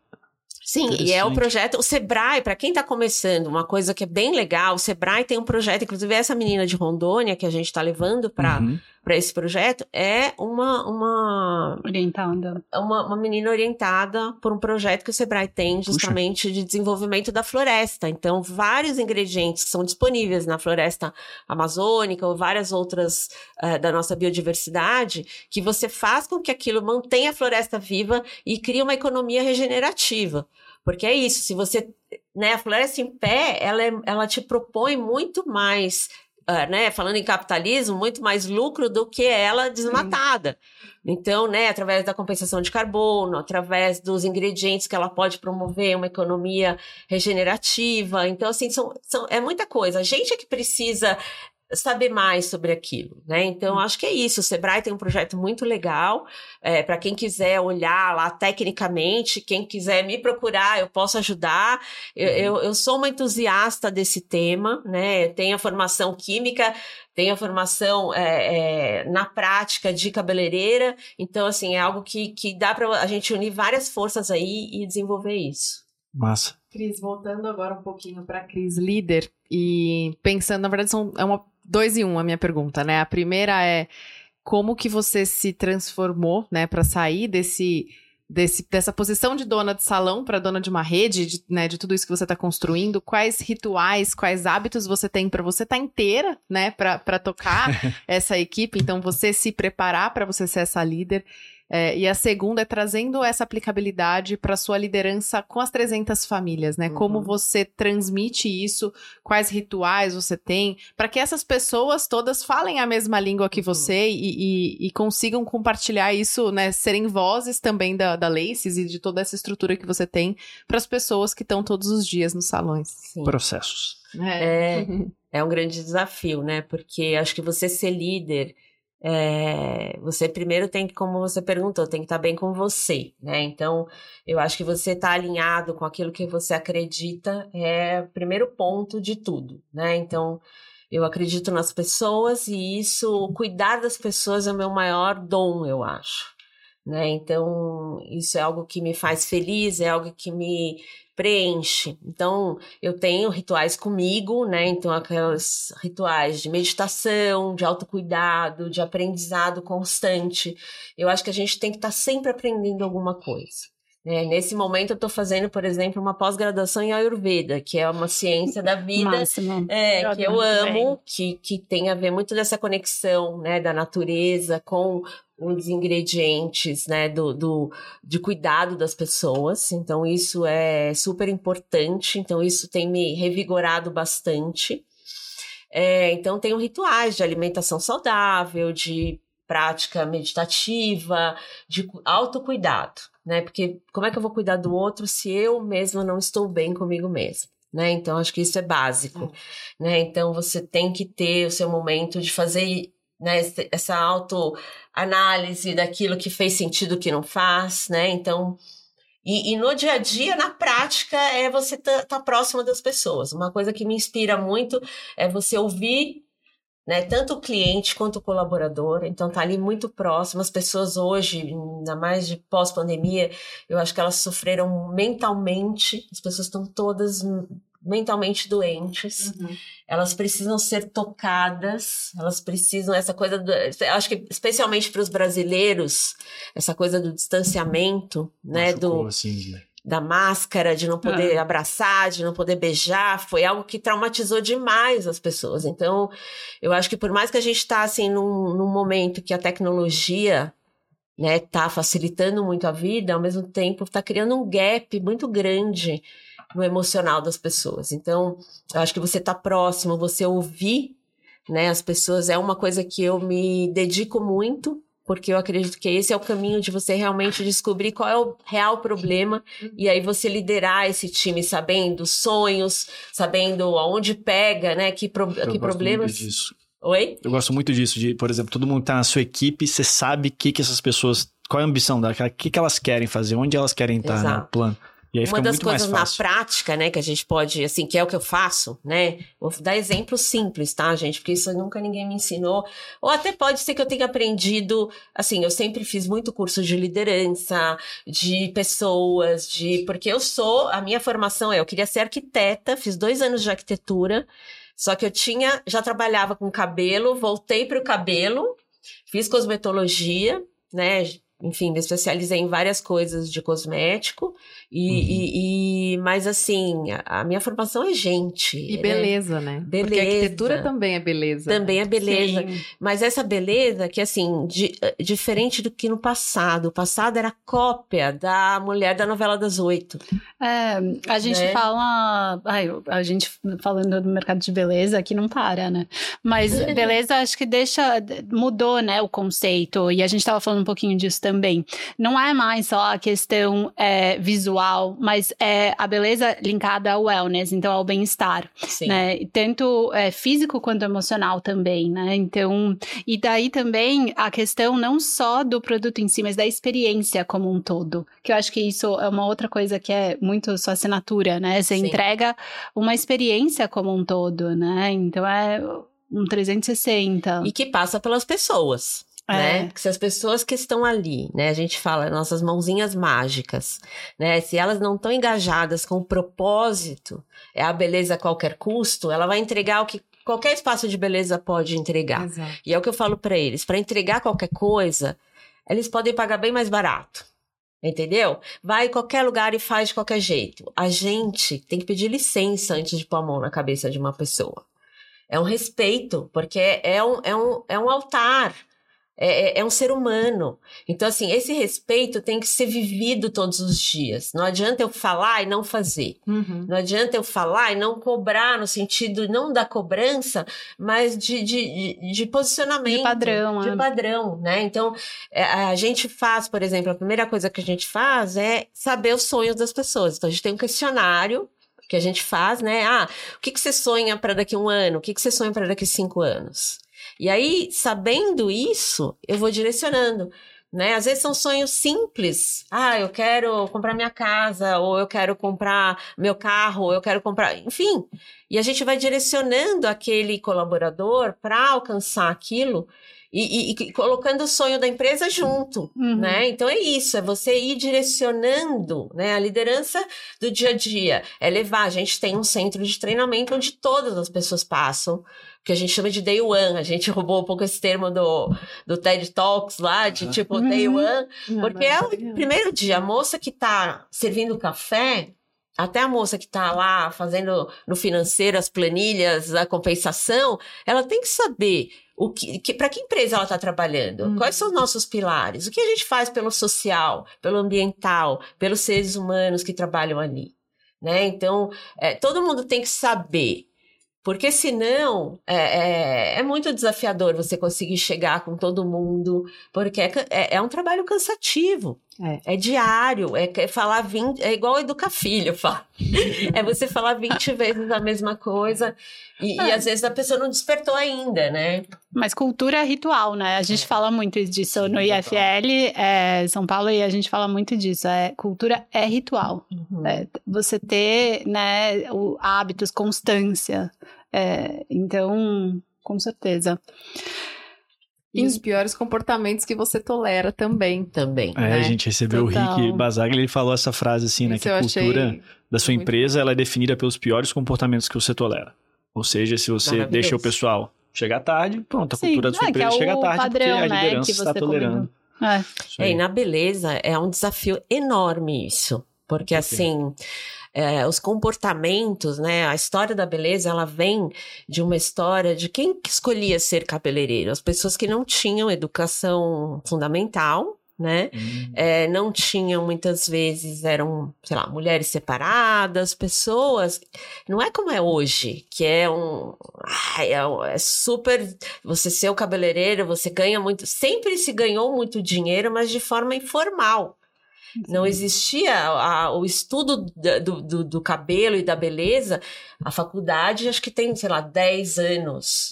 Sim, e é o projeto, o Sebrae, para quem está começando, uma coisa que é bem legal, o Sebrae tem um projeto, inclusive essa menina de Rondônia que a gente está levando para Uhum. Esse projeto, é uma, uma, Orientada. uma, uma menina orientada por um projeto que o Sebrae tem justamente de desenvolvimento da floresta. Então, vários ingredientes que são disponíveis na floresta amazônica ou várias outras eh, da nossa biodiversidade, que você faz com que aquilo mantenha a floresta viva e crie uma economia regenerativa. Porque é isso, se você. Né, a floresta em pé, ela, é- ela te propõe muito mais. Ah, né, falando em capitalismo, muito mais lucro do que ela desmatada. Então, né, através da compensação de carbono, através dos ingredientes que ela pode promover uma economia regenerativa. Então, assim, são, são, é muita coisa. A gente é que precisa saber mais sobre aquilo, né? Então, acho que é isso. O Sebrae tem um projeto muito legal. para quem quiser olhar lá tecnicamente, quem quiser me procurar, eu posso ajudar. Eu, eu, eu sou uma entusiasta desse tema, né? Eu tenho a formação química, tenho a formação é, é, na prática de cabeleireira. Então, assim, é algo que, que dá para a gente unir várias forças aí e desenvolver isso. Massa. Cris, voltando agora um pouquinho para Cris líder e pensando, na verdade, são, é uma dois em um a minha pergunta, né? A primeira é como que você se transformou, né, para sair desse, desse dessa posição de dona de salão para dona de uma rede, de, né, de tudo isso que você está construindo. Quais rituais, quais hábitos você tem para você estar inteira, né, para tocar essa equipe? Então, você se preparar para você ser essa líder. É, e a segunda é trazendo essa aplicabilidade para sua liderança com as 300 famílias, né? Uhum. Como você transmite isso, quais rituais você tem, para que essas pessoas todas falem a mesma língua que você e, e- e consigam compartilhar isso, né? Serem vozes também da, da Laces e de toda essa estrutura que você tem para as pessoas que estão todos os dias nos salões. Sim. Processos. É, é um grande desafio, né? Porque acho que você ser líder, é, você primeiro tem que, como você perguntou, tem que estar bem com você, né? Então, eu acho que você estar alinhado com aquilo que você acredita é o primeiro ponto de tudo, né? Então, eu acredito nas pessoas e isso, cuidar das pessoas é o meu maior dom, eu acho. Né? Então, isso é algo que me faz feliz, é algo que me preenche. Então, eu tenho rituais comigo, né? Então, aqueles rituais de meditação, de autocuidado, de aprendizado constante. Eu acho que a gente tem que estar sempre aprendendo alguma coisa. Né? nesse momento, eu estou fazendo, por exemplo, uma pós-graduação em Ayurveda, que é uma ciência da vida Máximo. é, Eu que eu amo, que, que tem a ver muito dessa conexão, né, da natureza com os ingredientes, né, do, do, de cuidado das pessoas. Então, isso é super importante. Então, isso tem me revigorado bastante. É, então, tenho rituais de alimentação saudável, de prática meditativa, de cu- autocuidado, né? Porque como é que eu vou cuidar do outro se eu mesma não estou bem comigo mesma? Né? Então, acho que isso é básico. Né? Então, você tem que ter o seu momento de fazer né, essa autoanálise daquilo que fez sentido que não faz. Né? Então, e, e no dia a dia, na prática, é você estar tá, próximo das pessoas. Uma coisa que me inspira muito é você ouvir né, tanto o cliente quanto o colaborador, então tá ali muito próximo. As pessoas hoje, ainda mais de pós-pandemia, eu acho que elas sofreram mentalmente, as pessoas estão todas mentalmente doentes, elas precisam ser tocadas, elas precisam essa coisa do, eu acho que especialmente para os brasileiros, essa coisa do distanciamento, né, Machucou, do assim, de- da máscara, de não poder abraçar, de não poder beijar, foi algo que traumatizou demais as pessoas. Então, eu acho que por mais que a gente está assim num, num momento que a tecnologia né, tá facilitando muito a vida, ao mesmo tempo está criando um gap muito grande no emocional das pessoas. Então, eu acho que você tá próximo, você ouvir, né, as pessoas é uma coisa que eu me dedico muito porque eu acredito que esse é o caminho de você realmente descobrir qual é o real problema e aí você liderar esse time sabendo sonhos, sabendo aonde pega, né? Que, pro, Eu que gosto problemas. muito disso. Oi? Eu gosto muito disso, de, por exemplo, todo mundo tá na sua equipe, você sabe o que, que essas pessoas. Qual é a ambição delas, o que, que elas querem fazer, onde elas querem estar no Exato. plano. E aí Uma das coisas na prática, né, que a gente pode, assim, que é o que eu faço, né? Vou dar exemplos simples, tá, gente? Porque isso nunca ninguém me ensinou. Ou até pode ser que eu tenha aprendido, assim, eu sempre fiz muito curso de liderança, de pessoas, de. Porque eu sou, a minha formação é, eu queria ser arquiteta, fiz dois anos de arquitetura, só que eu tinha, já trabalhava com cabelo, voltei para o cabelo, fiz cosmetologia, né? Enfim, me especializei em várias coisas de cosmético. E, Uhum. e- e- mas assim, a, a minha formação é gente. E né? beleza, né? Porque Beleza. arquitetura também é beleza. Também é beleza. Sim. Mas essa beleza que, assim, di- eh, diferente do que no passado. O passado era cópia da mulher da novela das oito. É, a gente Né? fala. Ai, a gente falando do mercado de beleza aqui não para, né? Mas beleza, acho que deixa. Mudou, né, o conceito. E a gente tava falando um pouquinho disso também. Não é mais só a questão é, visual, mas é a beleza linkada ao wellness, então ao bem-estar né? Tanto é, físico quanto emocional também, né? Então, e daí também a questão não só do produto em si, mas da experiência como um todo. Que eu acho que isso é uma outra coisa que é muito sua assinatura, né? Você Sim. entrega uma experiência como um todo, né? Então é um 360. E que passa pelas pessoas. É. Né? Porque se as pessoas que estão ali, né? A gente fala nossas mãozinhas mágicas, né? Se elas não estão engajadas com o propósito, é a beleza a qualquer custo, ela vai entregar o que qualquer espaço de beleza pode entregar. Exato. E é o que eu falo pra eles, para entregar qualquer coisa, eles podem pagar bem mais barato. Entendeu? Vai em qualquer lugar e faz de qualquer jeito. A gente tem que pedir licença antes de pôr a mão na cabeça de uma pessoa. É um respeito, porque é um, é um, é um altar. É, é- é um ser humano. Então, assim, esse respeito tem que ser vivido todos os dias. Não adianta eu falar e não fazer. Uhum. Não adianta eu falar e não cobrar, no sentido não da cobrança, mas de, de, de, posicionamento. De padrão, De é. padrão, né? Então, é, a gente faz, por exemplo, a primeira coisa que a gente faz é saber os sonhos das pessoas. Então, a gente tem um questionário que a gente faz, né? Ah, o que, que você sonha para daqui a um ano? O que, que você sonha para daqui a cinco anos? E aí, sabendo isso, eu vou direcionando. Né? Às vezes são sonhos simples. Ah, eu quero comprar minha casa, ou eu quero comprar meu carro, ou eu quero comprar. Enfim. E a gente vai direcionando aquele colaborador para alcançar aquilo e, e- e colocando o sonho da empresa junto. Uhum. Né? Então é isso, é você ir direcionando né? a liderança do dia a dia. É levar. A gente tem um centro de treinamento onde todas as pessoas passam que a gente chama de day one. A gente roubou um pouco esse termo do, do TED Talks lá, de tipo day Uhum. one, porque é o primeiro dia. A moça que tá servindo café, até a moça que tá lá fazendo no financeiro as planilhas, a compensação, ela tem que saber o que, que para que empresa ela está trabalhando, Uhum. quais são os nossos pilares, o que a gente faz pelo social, pelo ambiental, pelos seres humanos que trabalham ali. Né? Então, é, todo mundo tem que saber porque senão é, é, é muito desafiador você conseguir chegar com todo mundo, porque é, é, é um trabalho cansativo. É. diário, é, é falar 20, é igual educar filho, fala. É você falar 20 vezes a mesma coisa e, e É. às vezes a pessoa não despertou ainda, né? Mas cultura é ritual, né? A gente fala muito disso no total. IFL, é, São Paulo, e a gente fala muito disso. É, cultura é ritual. Uhum. É, você ter né, o, hábitos, constância. É, então, com certeza. E os piores comportamentos que você tolera também. Também. É, né? a gente recebeu Total. o Rick Basaglia, ele falou essa frase assim, né? Isso Que a cultura da sua empresa ela é definida pelos piores comportamentos que você tolera. Ou seja, se você deixa o pessoal chegar tarde, pronto, a Sim, cultura da sua é, empresa é chega o tarde padrão, porque a né, liderança que está você tolerando. É. É, e na beleza é um desafio enorme isso. Porque assim, é, os comportamentos, né? A história da beleza, ela vem de uma história de quem que escolhia ser cabeleireiro. As pessoas que não tinham educação fundamental, né? Hum. É, não tinham muitas vezes, eram, sei lá, mulheres separadas, pessoas. Não é como é hoje, que é um. ai, é, um- é super. Você ser o cabeleireiro, você ganha muito. Sempre se ganhou muito dinheiro, mas de forma informal. Não existia a- o estudo do, do, do cabelo e da beleza. A faculdade, acho que tem, sei lá, 10 anos.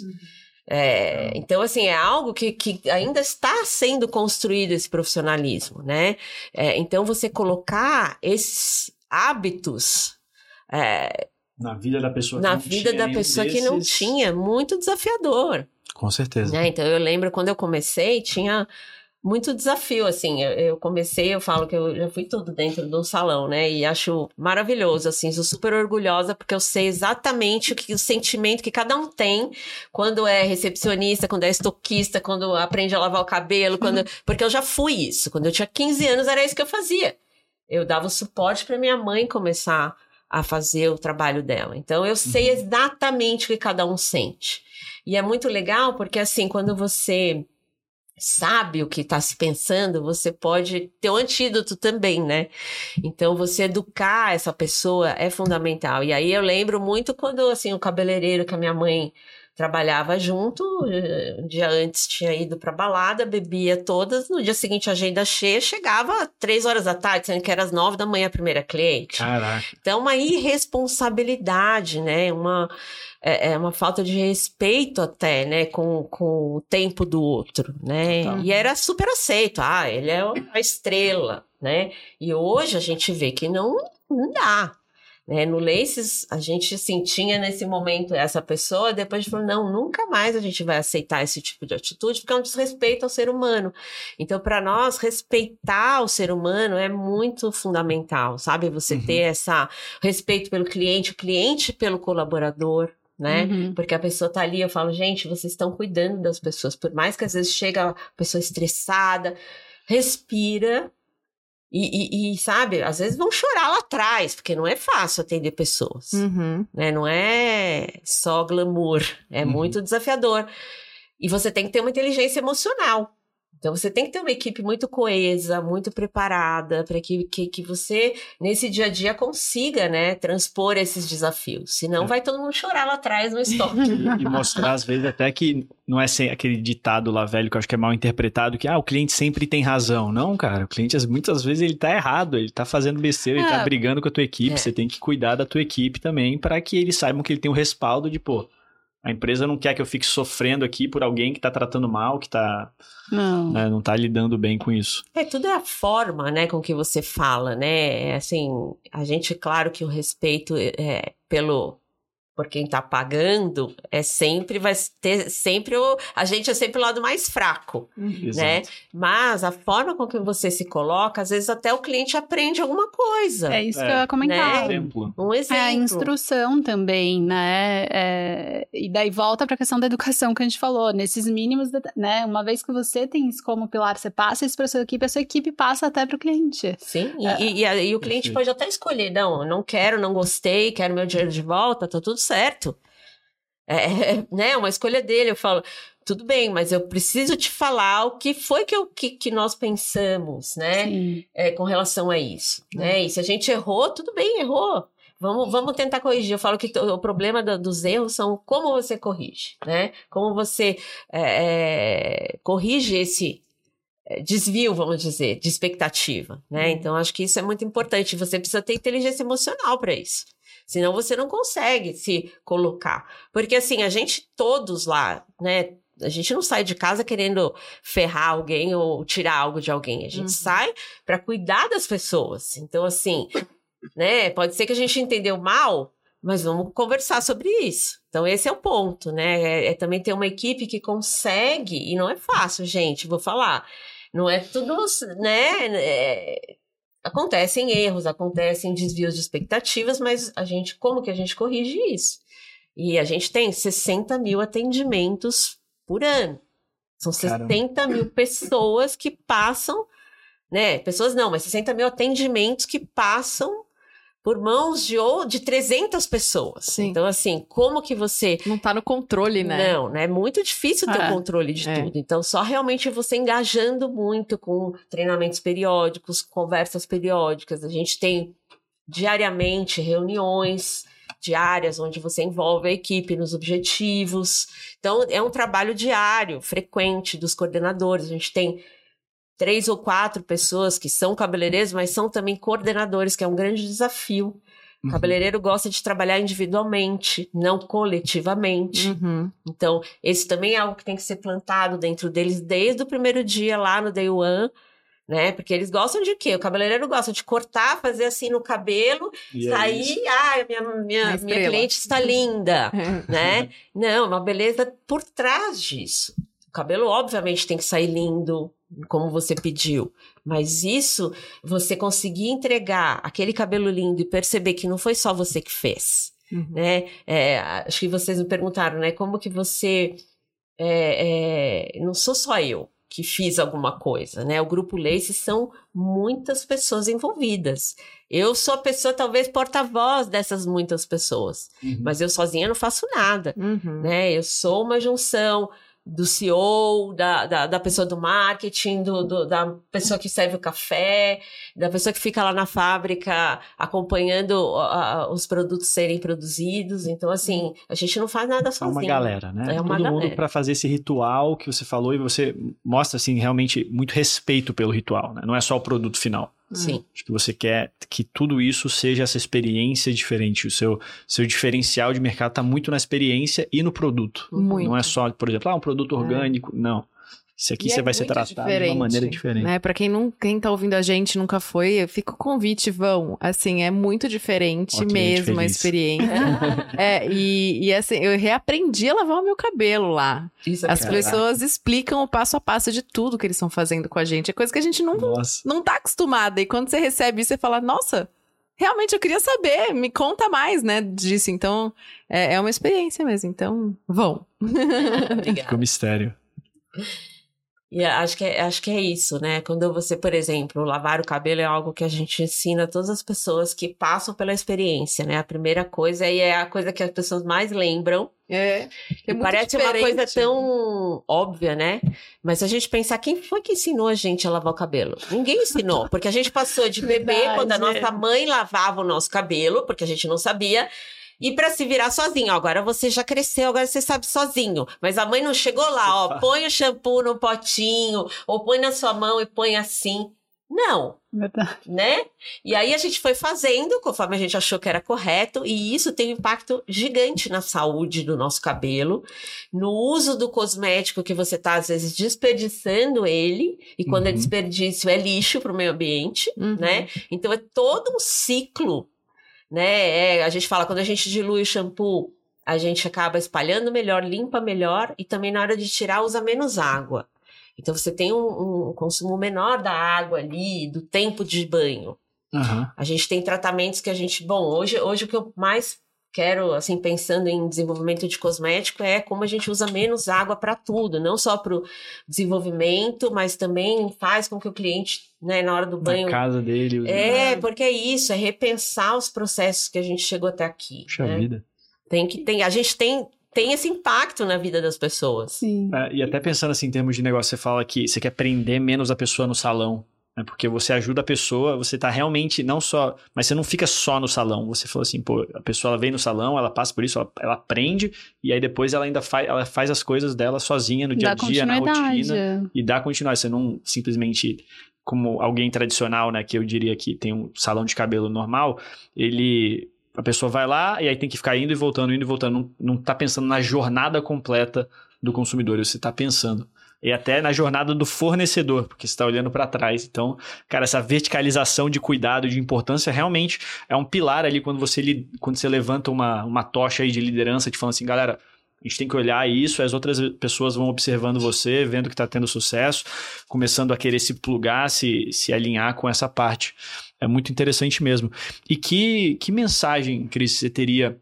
É, então, assim, é algo que, que ainda está sendo construído esse profissionalismo, né? É, então, você colocar esses hábitos é, Na vida da pessoa que na não vida tinha da pessoa que não desses. tinha, muito desafiador. Com certeza. né? Então eu lembro quando eu comecei, tinha muito desafio, assim. Eu, comecei, eu falo que eu já fui tudo dentro do salão, né? E acho maravilhoso, assim, sou super orgulhosa porque eu sei exatamente o que o sentimento que cada um tem quando é recepcionista, quando é estoquista, quando aprende a lavar o cabelo, quando porque eu já fui isso. Quando eu tinha 15 anos era isso que eu fazia. Eu dava o suporte para minha mãe começar a fazer o trabalho dela. Então eu sei exatamente o que cada um sente. E é muito legal porque assim, quando você sabe o que está se pensando, você pode ter um antídoto também, né? Então, você educar essa pessoa é fundamental. E aí eu lembro muito quando, assim, o cabeleireiro que a minha mãe trabalhava junto, eh, um dia antes tinha ido para balada, bebia todas, no dia seguinte agenda cheia, chegava três horas da tarde, sendo que era às nove da manhã a primeira cliente. Caraca. Então, uma irresponsabilidade, né? Uma, é, é uma falta de respeito até, né? Com, com o tempo do outro, né? Total. E era super aceito. Ah, ele é a estrela, né? E hoje a gente vê que não, não dá. Né? No Laces, a gente assim, tinha nesse momento essa pessoa, depois falou, não, nunca mais a gente vai aceitar esse tipo de atitude, porque é um desrespeito ao ser humano. Então, para nós, respeitar o ser humano é muito fundamental, sabe? Você Uhum. ter essa respeito pelo cliente, o cliente pelo colaborador, né? Uhum. Porque a pessoa tá ali, eu falo, gente, vocês estão cuidando das pessoas, por mais que às vezes chega a pessoa estressada, respira e, e- e, sabe, às vezes vão chorar lá atrás, porque não é fácil atender pessoas, Uhum. né? Não é só glamour, é Uhum. muito desafiador. E você tem que ter uma inteligência emocional. Então você tem que ter uma equipe muito coesa, muito preparada, para que, que, que você, nesse dia a dia, consiga, né, transpor esses desafios. Senão É. vai todo mundo chorar lá atrás no estoque. E, e mostrar, às vezes, até que não é sem aquele ditado lá velho que eu acho que é mal interpretado, que ah, o cliente sempre tem razão. Não, cara, o cliente muitas vezes ele tá errado, ele tá fazendo besteira, ele tá É. brigando com a tua equipe. É. Você tem que cuidar da tua equipe também para que eles saibam que ele tem o respaldo de, pô, a empresa não quer que eu fique sofrendo aqui por alguém que tá tratando mal, que tá, Não. né, não tá lidando bem com isso. É, tudo é a forma, né, com que você fala, né? É Assim, a gente, claro que o respeito é, pelo por quem tá pagando é sempre vai ter sempre o a gente é sempre o lado mais fraco, né? Exato. Mas a forma com que você se coloca, às vezes até o cliente aprende alguma coisa. É isso É. que eu ia comentar. Né? Exemplo. Um exemplo. É a instrução também, né? É, e daí volta para a questão da educação que a gente falou, nesses mínimos, né? Uma vez que você tem isso como pilar, você passa isso para sua equipe, a sua equipe passa até para o cliente. Sim, e, e- e a- e o cliente Perfeito. pode até escolher, não, eu não quero, não gostei, quero meu dinheiro de volta, tá tudo certo. É, é, né, uma escolha dele, eu falo, tudo bem, mas eu preciso te falar o que foi que, eu, que, que nós pensamos, né, é, com relação a isso, né, e se a gente errou, tudo bem, errou. Vamos, vamos tentar corrigir. Eu falo que o problema da- dos erros são como você corrige, né? Como você é, é, corrige esse é, desvio, vamos dizer, de expectativa, né? Então, acho que isso é muito importante. Você precisa ter inteligência emocional para isso. Senão você não consegue se colocar. Porque, assim, a gente todos lá, né? A gente não sai de casa querendo ferrar alguém ou tirar algo de alguém. A gente Uhum. sai para cuidar das pessoas. Então, assim, né? Pode ser que a gente entendeu mal, mas vamos conversar sobre isso. Então, esse é o ponto, né? É, é também ter uma equipe que consegue, e não é fácil, gente, vou falar. Não é tudo, né? é, acontecem erros, acontecem desvios de expectativas, mas a gente, como que a gente corrige isso? E a gente tem 60 mil atendimentos por ano. São Caramba. 60 mil pessoas que passam, né? Pessoas não, mas 60 mil atendimentos que passam por mãos de, ou, de 300 pessoas. Sim. Então, assim, como que você Não tá no controle, né? não, né? É muito difícil ter É. o controle de É. tudo. Então, só realmente você engajando muito com treinamentos periódicos, conversas periódicas. A gente tem diariamente reuniões diárias onde você envolve a equipe nos objetivos. Então, é um trabalho diário, frequente dos coordenadores. A gente tem três ou quatro pessoas que são cabeleireiros, mas são também coordenadores, que é um grande desafio. O cabeleireiro gosta de trabalhar individualmente, não coletivamente. Uhum. Então, esse também é algo que tem que ser plantado dentro deles desde o primeiro dia lá no Day One, né? Porque eles gostam de quê? O cabeleireiro gosta de cortar, fazer assim no cabelo, E é sair, ah, minha, minha, minha cliente está linda, né? Não, uma beleza por trás disso. O cabelo, obviamente, tem que sair lindo, como você pediu. Mas isso, você conseguir entregar aquele cabelo lindo e perceber que não foi só você que fez Uhum. né? É, acho que vocês me perguntaram, né? Como que você. é, é, não sou só eu que fiz alguma coisa, né? O grupo Lace são muitas pessoas envolvidas. Eu sou a pessoa, talvez, porta-voz dessas muitas pessoas, Uhum. mas eu sozinha não faço nada, Uhum. né? Eu sou uma junção do CEO, da, da, da pessoa do marketing, do, do- da pessoa que serve o café, da pessoa que fica lá na fábrica acompanhando a- os produtos serem produzidos. Então, assim, a gente não faz nada É sozinho. uma galera, né? É uma Todo mundo galera. para fazer esse ritual que você falou e você mostra assim realmente muito respeito pelo ritual, né? Não é só o produto final. Sim. Acho que você quer que tudo isso seja essa experiência diferente. O seu, seu diferencial de mercado está muito na experiência e no produto. Muito. Não é só, por exemplo, ah, um produto É. orgânico. Não. Isso aqui E você é vai ser tratado de uma maneira diferente. Né? Pra quem, não, quem tá ouvindo a gente nunca foi, fica o convite, vão. Assim, é muito diferente Ó, mesmo a experiência. é, e, e assim, eu reaprendi a lavar o meu cabelo lá. Isso é As pessoas explicam o passo a passo de tudo que eles estão fazendo com a gente. É coisa que a gente não, Nossa. não tá acostumada. E quando você recebe isso, você fala, nossa, realmente eu queria saber, me conta mais, né, disso. Então, é, é uma experiência mesmo. Então, vão. Obrigada. Ficou mistério. E acho que, é, acho que é isso, né? Quando você, por exemplo, lavar o cabelo é algo que a gente ensina a todas as pessoas que passam pela experiência, né? A primeira coisa e é a coisa que as pessoas mais lembram. É, E parece uma coisa tão óbvia, né? Mas se a gente pensar, quem foi que ensinou a gente a lavar o cabelo? Ninguém ensinou, porque a gente passou de bebê, Verdade. quando a nossa mãe lavava o nosso cabelo, porque a gente não sabia, e pra se virar sozinho. Ó, agora você já cresceu, agora você sabe sozinho. Mas a mãe não chegou lá, ó, põe o shampoo no potinho, ou põe na sua mão e põe assim. Não, Verdade. né? E aí a gente foi fazendo conforme a gente achou que era correto, e isso tem um impacto gigante na saúde do nosso cabelo, no uso do cosmético que você tá, às vezes, desperdiçando ele, e quando é Uhum. desperdício é lixo para o meio ambiente, Uhum. né? Então é todo um ciclo, né? É, a gente fala, quando a gente dilui o shampoo, a gente acaba espalhando melhor, limpa melhor, e também na hora de tirar usa menos água. Então você tem um, um consumo menor da água ali, do tempo de banho. Aham. A gente tem tratamentos que a gente, bom, hoje, hoje o que eu mais quero, assim, pensando em desenvolvimento de cosmético é como a gente usa menos água para tudo, não só para o desenvolvimento, mas também faz com que o cliente, né, na hora do banho. Na casa dele. É, porque é isso, é repensar os processos que a gente chegou até aqui. Puxa né? vida. Tem que tem, a gente tem tem esse impacto na vida das pessoas. Sim. É, e até pensando assim, em termos de negócio, você fala que você quer prender menos a pessoa no salão. Né? Porque você ajuda a pessoa, você tá realmente não só. Mas você não fica só no salão. Você falou assim, pô, a pessoa ela vem no salão, ela passa por isso, ela, ela aprende, e aí depois ela ainda faz, ela faz as coisas dela sozinha no dia a dia, na rotina. E dá continuidade. Você não simplesmente. Como alguém tradicional, né? Que eu diria que tem um salão de cabelo normal, ele. A pessoa vai lá e aí tem que ficar indo e voltando, indo e voltando. Não, não tá pensando na jornada completa do consumidor. Você tá pensando. E até na jornada do fornecedor, porque você está olhando para trás. Então, cara, essa verticalização de cuidado, de importância, realmente é um pilar ali quando você, quando você levanta uma, uma tocha aí de liderança, te falando assim, galera, a gente tem que olhar isso, as outras pessoas vão observando você, vendo que está tendo sucesso, começando a querer se plugar, se, se alinhar com essa parte. É muito interessante mesmo. E que, que mensagem, Cris, você teria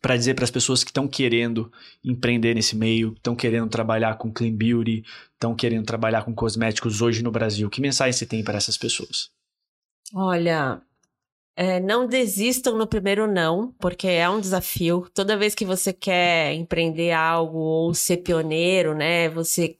para dizer para as pessoas que estão querendo empreender nesse meio, estão querendo trabalhar com clean beauty, estão querendo trabalhar com cosméticos hoje no Brasil? Que mensagem você tem para essas pessoas? Olha, É, não desistam no primeiro não, porque é um desafio. Toda vez que você quer empreender algo ou ser pioneiro, né? Você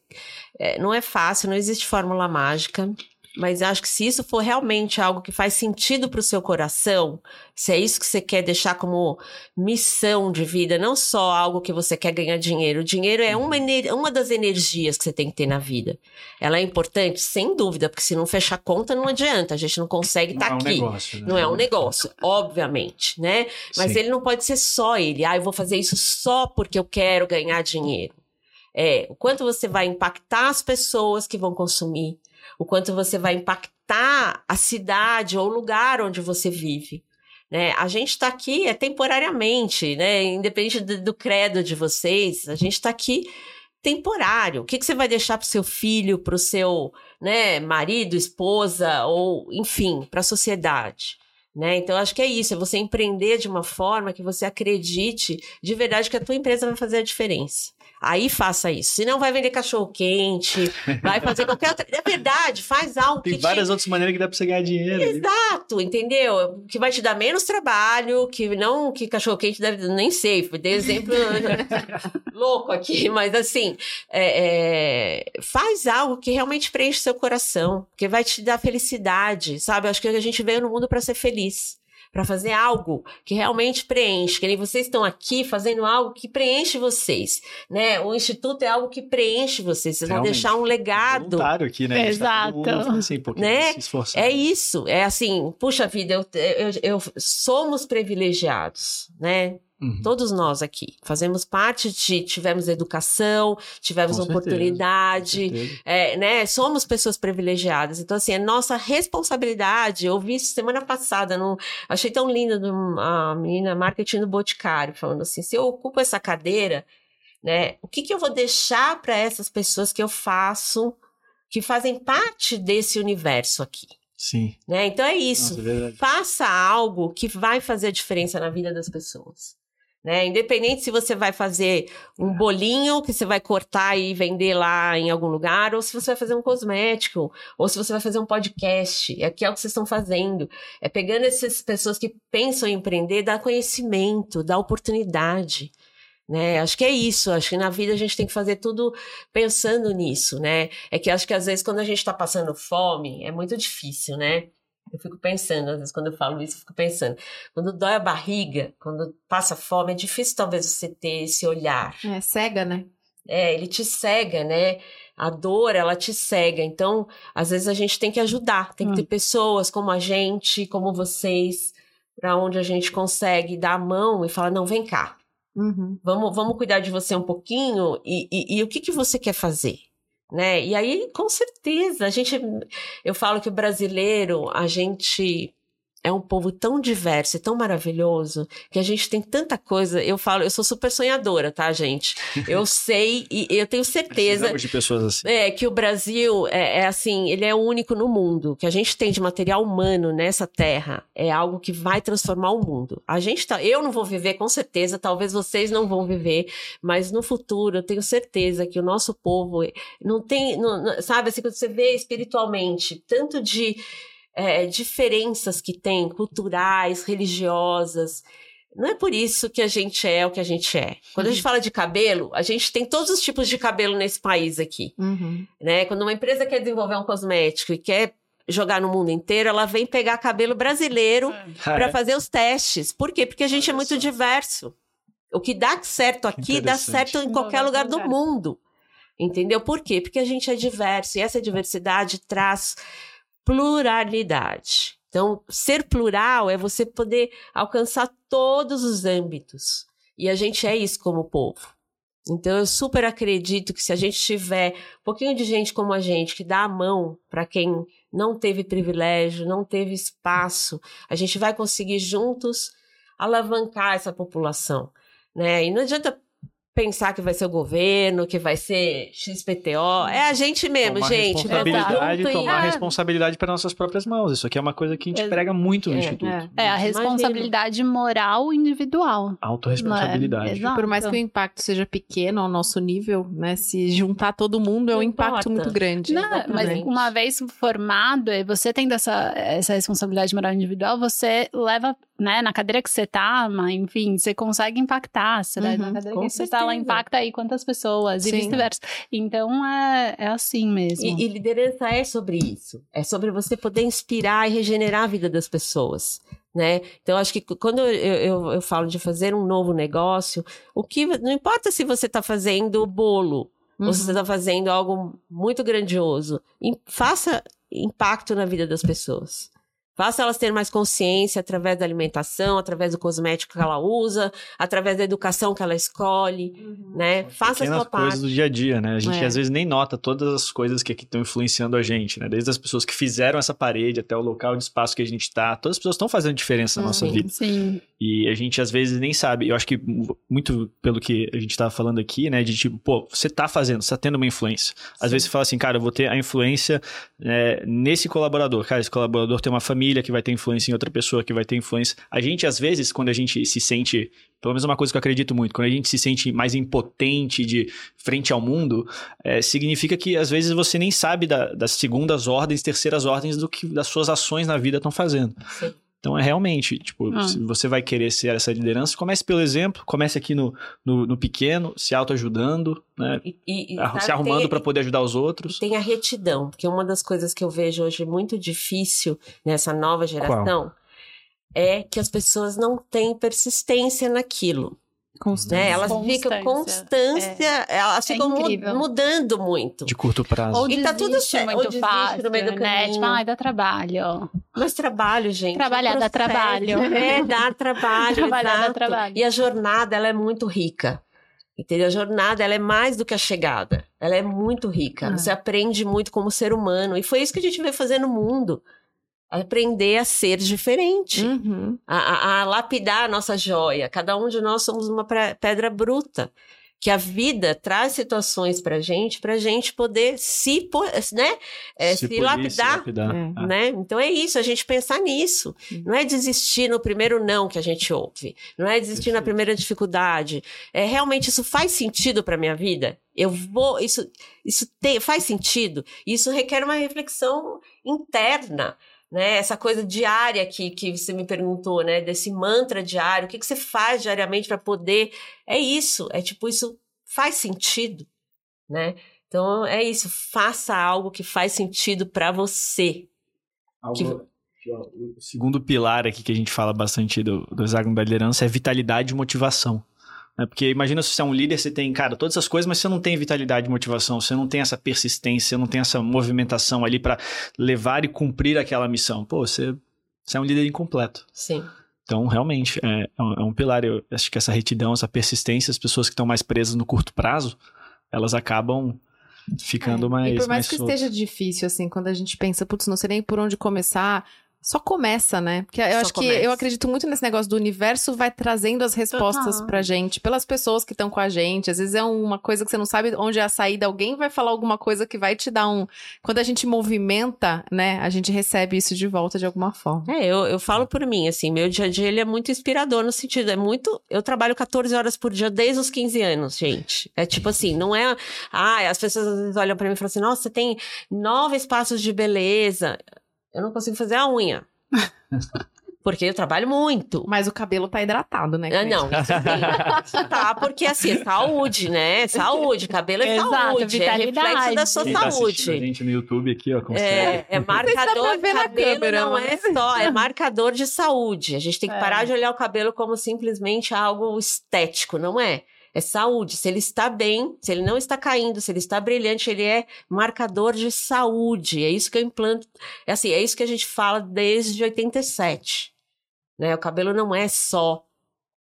é, não é fácil, não existe fórmula mágica. Mas acho que se isso for realmente algo que faz sentido para o seu coração, se é isso que você quer deixar como missão de vida, não só algo que você quer ganhar dinheiro. O dinheiro é uma, uma das energias que você tem que ter na vida. Ela é importante, sem dúvida, porque se não fechar conta, não adianta. A gente não consegue estar tá aqui. É um negócio, né? Não é um negócio, obviamente, né? Mas Sim. ele não pode ser só ele. Ah, eu vou fazer isso só porque eu quero ganhar dinheiro. É, o quanto você vai impactar as pessoas que vão consumir, o quanto você vai impactar a cidade ou o lugar onde você vive. Né? A gente está aqui é temporariamente, né? Independente do, do, credo de vocês, a gente está aqui temporário. O que, que você vai deixar para o seu filho, para o seu né, marido, esposa, ou enfim, para a sociedade? Né? Então, acho que é isso, é você empreender de uma forma que você acredite de verdade que a tua empresa vai fazer a diferença. Aí faça isso. Se não vai vender cachorro quente, vai fazer qualquer outra. É verdade, faz algo Tem que. Tem várias te... outras maneiras que dá pra você ganhar dinheiro. Exato, ali. entendeu? Que vai te dar menos trabalho, que não que cachorro quente deve. Nem sei, dei exemplo louco aqui, mas assim, é, é... faz algo que realmente preenche seu coração, que vai te dar felicidade, sabe? Acho que a gente veio no mundo para ser feliz para fazer algo que realmente preenche, que nem vocês estão aqui fazendo algo que preenche vocês, né? O instituto é algo que preenche vocês, vocês realmente. vão deixar um legado. Voluntário aqui, né? Exato. Tá assim, né? É isso, é assim, puxa vida, eu, eu, eu somos privilegiados, né? Uhum. Todos nós aqui fazemos parte de tivemos educação, tivemos com oportunidade, certeza, é, né? Somos pessoas privilegiadas. Então, assim, é nossa responsabilidade. Eu vi isso semana passada, no, achei tão lindo a menina marketing do Boticário, falando assim: se eu ocupo essa cadeira, né? O que, que eu vou deixar para essas pessoas que eu faço, que fazem parte desse universo aqui? Sim. Né? Então é isso. Nossa, é Faça algo que vai fazer a diferença na vida das pessoas. Né? Independente se você vai fazer um bolinho que você vai cortar e vender lá em algum lugar, ou se você vai fazer um cosmético, ou se você vai fazer um podcast, que é o que vocês estão fazendo. É pegando essas pessoas que pensam em empreender, dar conhecimento, dar oportunidade. Né? Acho que é isso. Acho que na vida a gente tem que fazer tudo pensando nisso, né? É que acho que às vezes quando a gente está passando fome é muito difícil, né? Eu fico pensando, às vezes, quando eu falo isso, eu fico pensando. Quando dói a barriga, quando passa fome, é difícil talvez você ter esse olhar. É, cega, né? É, ele te cega, né? A dor, ela te cega. Então, às vezes a gente tem que ajudar. Tem que ter hum. pessoas como a gente, como vocês, para onde a gente consegue dar a mão e falar: não, vem cá. Uhum. Vamos, vamos cuidar de você um pouquinho e, e, e o que, que você quer fazer? Né? E aí, com certeza, a gente, eu falo que o brasileiro, a gente é um povo tão diverso e tão maravilhoso que a gente tem tanta coisa. Eu falo, eu sou super sonhadora, tá, gente? Eu sei e eu tenho certeza de pessoas assim. É, que o Brasil é, é, assim, ele é único no mundo. Que a gente tem de material humano nessa terra é algo que vai transformar o mundo. A gente tá, eu não vou viver com certeza, talvez vocês não vão viver, mas no futuro eu tenho certeza que o nosso povo não tem, não, sabe, assim, quando você vê espiritualmente, tanto de é, diferenças que tem, culturais, religiosas. Não é por isso que a gente é o que a gente é. Quando a gente uhum. fala de cabelo, a gente tem todos os tipos de cabelo nesse país aqui. Uhum. Né? Quando uma empresa quer desenvolver um cosmético e quer jogar no mundo inteiro, ela vem pegar cabelo brasileiro é. para é. fazer os testes. Por quê? Porque a gente é muito diverso. O que dá certo aqui dá certo em qualquer lugar do mundo. Entendeu? Por quê? Porque a gente é diverso e essa diversidade traz pluralidade. Então, ser plural é você poder alcançar todos os âmbitos. E a gente é isso como povo. Então, eu super acredito que se a gente tiver um pouquinho de gente como a gente, que dá a mão para quem não teve privilégio, não teve espaço, a gente vai conseguir juntos alavancar essa população. Né? E não adianta pensar que vai ser o governo, que vai ser XPTO. É a gente mesmo, tomar gente. Responsabilidade, Junto e- tomar Ah, responsabilidade para nossas próprias mãos. Isso aqui é uma coisa que a gente É. prega muito no É, Instituto. é. É a Imagino. responsabilidade moral individual. Autoresponsabilidade. Exato. Por mais que o impacto seja pequeno ao nosso nível, né? Se juntar todo mundo é um impacto muito grande. Não, mas uma vez formado, e você tendo essa, essa responsabilidade moral individual, você leva, né, na cadeira que você tá, mas, enfim, você consegue impactar. Você Uhum, na cadeira que você tá, ela certeza. impacta aí quantas pessoas, e Sim. vice-versa. Então, é, é assim mesmo. E, e liderança é sobre isso. É sobre você poder inspirar e regenerar a vida das pessoas. Né? Então, acho que quando eu, eu, eu falo de fazer um novo negócio, o que não importa se você está fazendo bolo ou se você está fazendo algo muito grandioso, faça impacto na vida das pessoas. Faça elas terem mais consciência através da alimentação, através do cosmético que ela usa, através da educação que ela escolhe, né? Faça a sua coisas parte. do dia a dia, né? A gente É. às vezes nem nota todas as coisas que aqui estão influenciando a gente, né? Desde as pessoas que fizeram essa parede até o local de espaço que a gente está. Todas as pessoas estão fazendo diferença na nossa Uhum. vida. Sim. E a gente às vezes nem sabe. Eu acho que mu- muito pelo que a gente tava falando aqui, né? De tipo, pô, você tá fazendo, você tá tendo uma influência. Às vezes você fala assim, cara, eu vou ter a influência né, nesse colaborador. Cara, esse colaborador tem uma família que vai ter influência em outra pessoa, que vai ter influência. A gente, às vezes, quando a gente se sente. Pelo menos uma coisa que eu acredito muito, quando a gente se sente mais impotente de frente ao mundo, é, significa que às vezes você nem sabe da- das segundas ordens, terceiras ordens do que das suas ações na vida estão fazendo. Sim. Então é realmente, tipo, Ah. se você vai querer ser essa liderança, comece pelo exemplo, comece aqui no, no, no pequeno, se autoajudando, né? E, e- e, se arrumando para poder ajudar os outros. Tem a retidão, porque uma das coisas que eu vejo hoje muito difícil nessa nova geração é que as pessoas não têm persistência naquilo. Né? Elas ficam Constância. constância, elas É ficam incrível. mudando muito. De curto prazo. Ou E tá tudo certo, muito fácil, no meio do né? caminho. Tipo, ai, dá trabalho. Mas trabalho, gente. Trabalhar é dá trabalho. É, dá trabalho. Trabalhar dá trabalho. E a jornada, ela é muito rica. Entendeu? A jornada, ela é mais do que a chegada. Ela é muito rica. Ah. Você aprende muito como ser humano. E foi isso que a gente veio fazer no mundo. Aprender a ser diferente. Uhum. A, a- lapidar a nossa joia. Cada um de nós somos uma pedra bruta. Que a vida traz situações pra gente, pra gente poder se, né? É, se, polir, lapidar lapidar. É. Ah. né? Então é isso, a gente pensar nisso. Não é desistir no primeiro não que a gente ouve. Não é desistir na Perfeito. primeira dificuldade. É realmente isso faz sentido para minha vida? Eu vou isso isso tem, faz sentido? Isso requer uma reflexão interna. Né, essa coisa diária que, que você me perguntou, né? Desse mantra diário, o que, que você faz diariamente para poder. É isso, é tipo, isso faz sentido, né? Então é isso, faça algo que faz sentido para você. Algo- Que- O segundo pilar aqui que a gente fala bastante do, do hexágono da liderança é vitalidade e motivação. Né? Porque imagina se você é um líder, você tem, cara, todas essas coisas, mas você não tem vitalidade e motivação, você não tem essa persistência, não tem essa movimentação ali para levar e cumprir aquela missão. Pô, você, você é um líder incompleto. Sim. Então, realmente, é, é um, é um pilar. Eu acho que essa retidão, essa persistência, as pessoas que estão mais presas no curto prazo, elas acabam ficando mais. É, E por mais que soltas. esteja difícil, assim, quando a gente pensa, putz, não sei nem por onde começar, só começa, né? Porque eu Só acho que começa. eu acredito muito nesse negócio do universo vai trazendo as respostas Total. pra gente, pelas pessoas que estão com a gente. Às vezes é uma coisa que você não sabe onde é a saída, alguém vai falar alguma coisa que vai te dar um. Quando a gente movimenta, né, a gente recebe isso de volta de alguma forma. É, eu, eu falo por mim, assim, meu dia a dia ele é muito inspirador no sentido, é muito. Eu trabalho 14 horas por dia desde os 15 anos, gente. É tipo assim, não é. Ah, as pessoas às vezes olham pra mim e falam assim: nossa, você tem nove espaços de beleza. Eu não consigo fazer a unha. Porque eu trabalho muito. Mas o cabelo tá hidratado, né? Ah, não, isso sim. tá, porque assim, é saúde, né? Saúde, cabelo é Exato, saúde, é reflexo vitalidade. da sua Quem tá assistindo a saúde. gente no YouTube aqui, ó, consegue. É, é marcador, na cabelo câmera, não é mas- só, é marcador de saúde. A gente tem que É. parar de olhar o cabelo como simplesmente algo estético, não é? É saúde. Se ele está bem, se ele não está caindo, se ele está brilhante, ele é marcador de saúde. É isso que eu implanto. É assim, é isso que a gente fala desde 87. Né? O cabelo não é só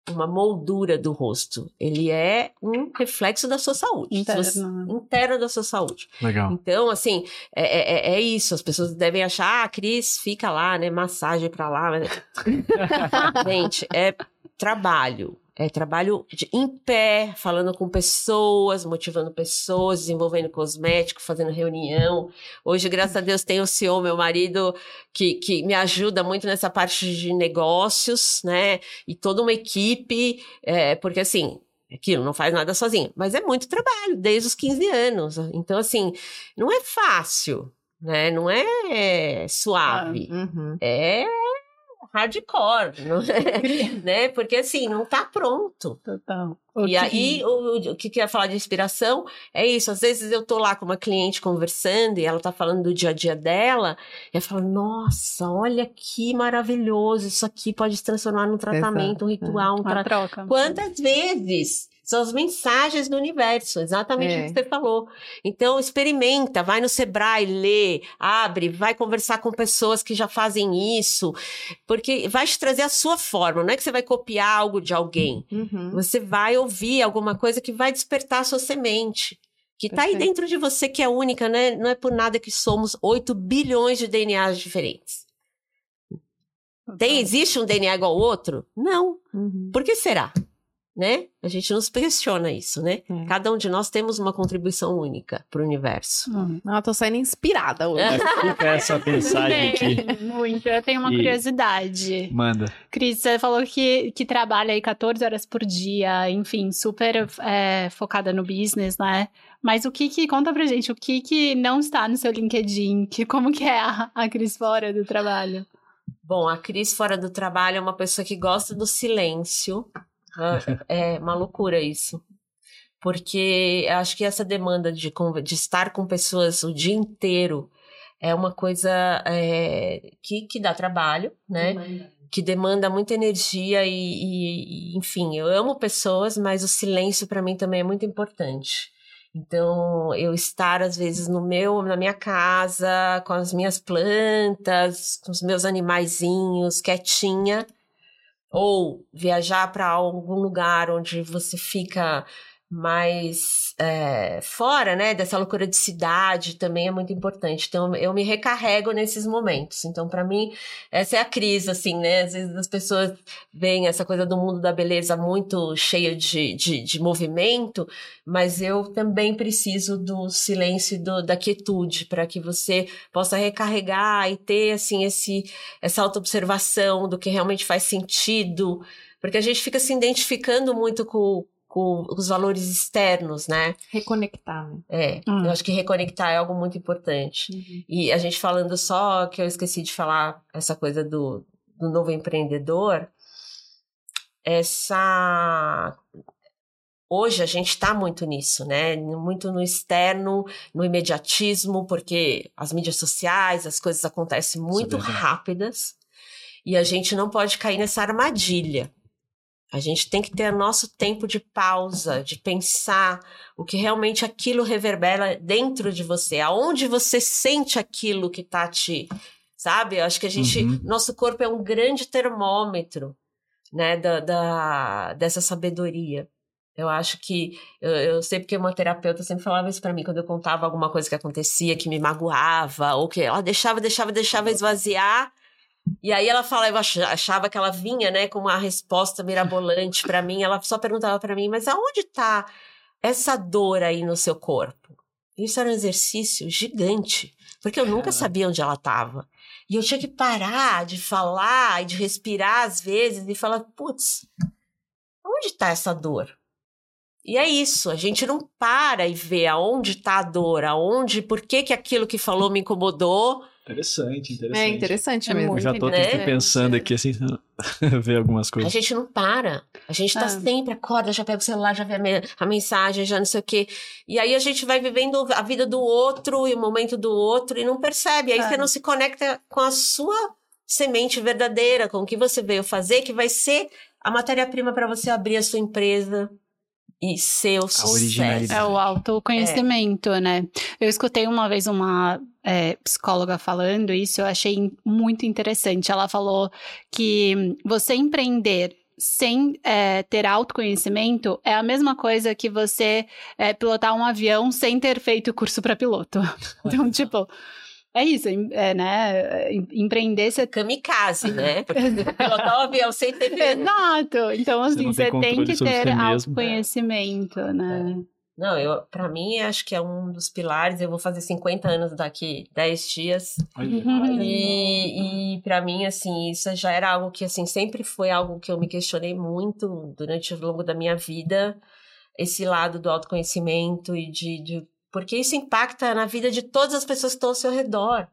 uma moldura do rosto. Ele é um reflexo da sua saúde. Se você- Interno. Interno da sua saúde. Legal. Então, assim, é, é, é isso. As pessoas devem achar, ah, Cris, fica lá, né? Massagem pra lá. Gente, é trabalho. É trabalho de, em pé, falando com pessoas, motivando pessoas, desenvolvendo cosmético, fazendo reunião. Hoje, graças a Deus, tem o CEO, meu marido, que, que me ajuda muito nessa parte de negócios, né? E toda uma equipe, é, porque assim, aquilo, não faz nada sozinho. Mas é muito trabalho, desde os 15 anos. Então, assim, não é fácil, né? Não é suave. Ah, Uhum. É hardcore, não é? né? Porque assim, não tá pronto. Total. O E que- aí, o, o que eu ia falar de inspiração é isso. Às vezes eu tô lá com uma cliente conversando e ela tá falando do dia a dia dela, e eu falo, nossa, olha que maravilhoso, isso aqui pode se transformar num tratamento, um ritual, um Uma tratamento. troca. Quantas vezes? São as mensagens do universo, exatamente É. o que você falou. Então, experimenta, vai no Sebrae, lê, abre, vai conversar com pessoas que já fazem isso, porque vai te trazer a sua forma, não é que você vai copiar algo de alguém. Uhum. Você vai ouvir alguma coisa que vai despertar a sua semente. Que tá aí dentro de você, que é única, né? Não é por nada que somos 8 bilhões de DNAs diferentes. Tem, existe um DNA igual ao outro? Não. Uhum. Por que será? Né? A gente não se questiona isso, né? É. Cada um de nós temos uma contribuição única para o universo. Hum. Ah, tô saindo inspirada hoje. Mas Fica essa mensagem aqui. Bem, Muito. Eu tenho uma E- curiosidade. Manda. Cris, você falou que, que trabalha aí 14 horas por dia, enfim, super é, focada no business, né? Mas o que que, conta pra gente, o que que não está no seu LinkedIn? Que, como que é a, a Cris fora do trabalho? Bom, a Cris fora do trabalho é uma pessoa que gosta do silêncio. Ah, É uma loucura isso. Porque eu acho que essa demanda de, de estar com pessoas o dia inteiro é uma coisa é, que, que dá trabalho, né? Que demanda muita energia e, e- e, enfim, eu amo pessoas, mas o silêncio para mim também é muito importante. Então, eu estar às vezes no meu, na minha casa, com as minhas plantas, com os meus animaizinhos, quietinha, ou viajar para algum lugar onde você fica mais é, fora, né, dessa loucura de cidade também é muito importante. Então, eu me recarrego nesses momentos. Então, para mim, essa é a crise, assim, né? Às vezes as pessoas veem essa coisa do mundo da beleza muito cheia de, de, de movimento, mas eu também preciso do silêncio e do, da quietude para que você possa recarregar e ter, assim, esse, essa autoobservação do que realmente faz sentido, porque a gente fica se identificando muito com, com os valores externos, né? Reconectar, né? É, Hum. eu acho que reconectar é algo muito importante. E a gente falando só, que eu esqueci de falar essa coisa do, do novo empreendedor, essa. Hoje a gente está muito nisso, né? Muito no externo, no imediatismo, porque as mídias sociais, as coisas acontecem muito verdade. rápidas e a gente não pode cair nessa armadilha. A gente tem que ter nosso tempo de pausa, de pensar o que realmente aquilo reverbera dentro de você, aonde você sente aquilo que tá te, sabe? Eu acho que a gente, Uhum. nosso corpo é um grande termômetro, né, da, da- dessa sabedoria. Eu acho que eu, eu sei porque uma terapeuta sempre falava isso pra mim quando eu contava alguma coisa que acontecia que me magoava ou que ela deixava, deixava, deixava esvaziar. E aí ela fala, eu ach- achava que ela vinha, né, com uma resposta mirabolante pra mim. Ela só perguntava pra mim, mas aonde tá essa dor aí no seu corpo? Isso era um exercício gigante, porque eu nunca sabia onde ela estava. E eu tinha que parar de falar e de respirar às vezes e falar, putz, onde está essa dor? E é isso, a gente não para e vê aonde está a dor, aonde, por que, que aquilo que falou me incomodou. Interessante, interessante. É interessante É mesmo. Eu já tô Né? pensando aqui, assim, ver algumas A coisas. gente não para. A gente tá Ah. sempre, acorda, já pega o celular, já vê a, me- a mensagem, já não sei o quê. E aí a gente vai vivendo a vida do outro e o momento do outro e não percebe. Aí Ah. você não se conecta com a sua semente verdadeira, com o que você veio fazer, que vai ser a matéria-prima para você abrir a sua empresa e ser o sucesso. É o autoconhecimento, né? Eu escutei uma vez uma é, psicóloga falando isso, eu achei muito interessante. Ela falou que você empreender sem é, ter autoconhecimento é a mesma coisa que você é, pilotar um avião sem ter feito curso para piloto. Então, tipo, é isso, é, né? Empreender você. Kamikaze, né? Porque pilotar o avião sem ter. Exato. Então, assim, você, tem, tem que ter autoconhecimento, é. né? É. Não, eu, pra mim, acho que é um dos pilares. Eu vou fazer 50 anos daqui 10 dias. E, e para mim, assim, isso já era algo que, assim, sempre foi algo que eu me questionei muito durante o longo da minha vida. Esse lado do autoconhecimento e de, de porque isso impacta na vida de todas as pessoas que estão ao seu redor.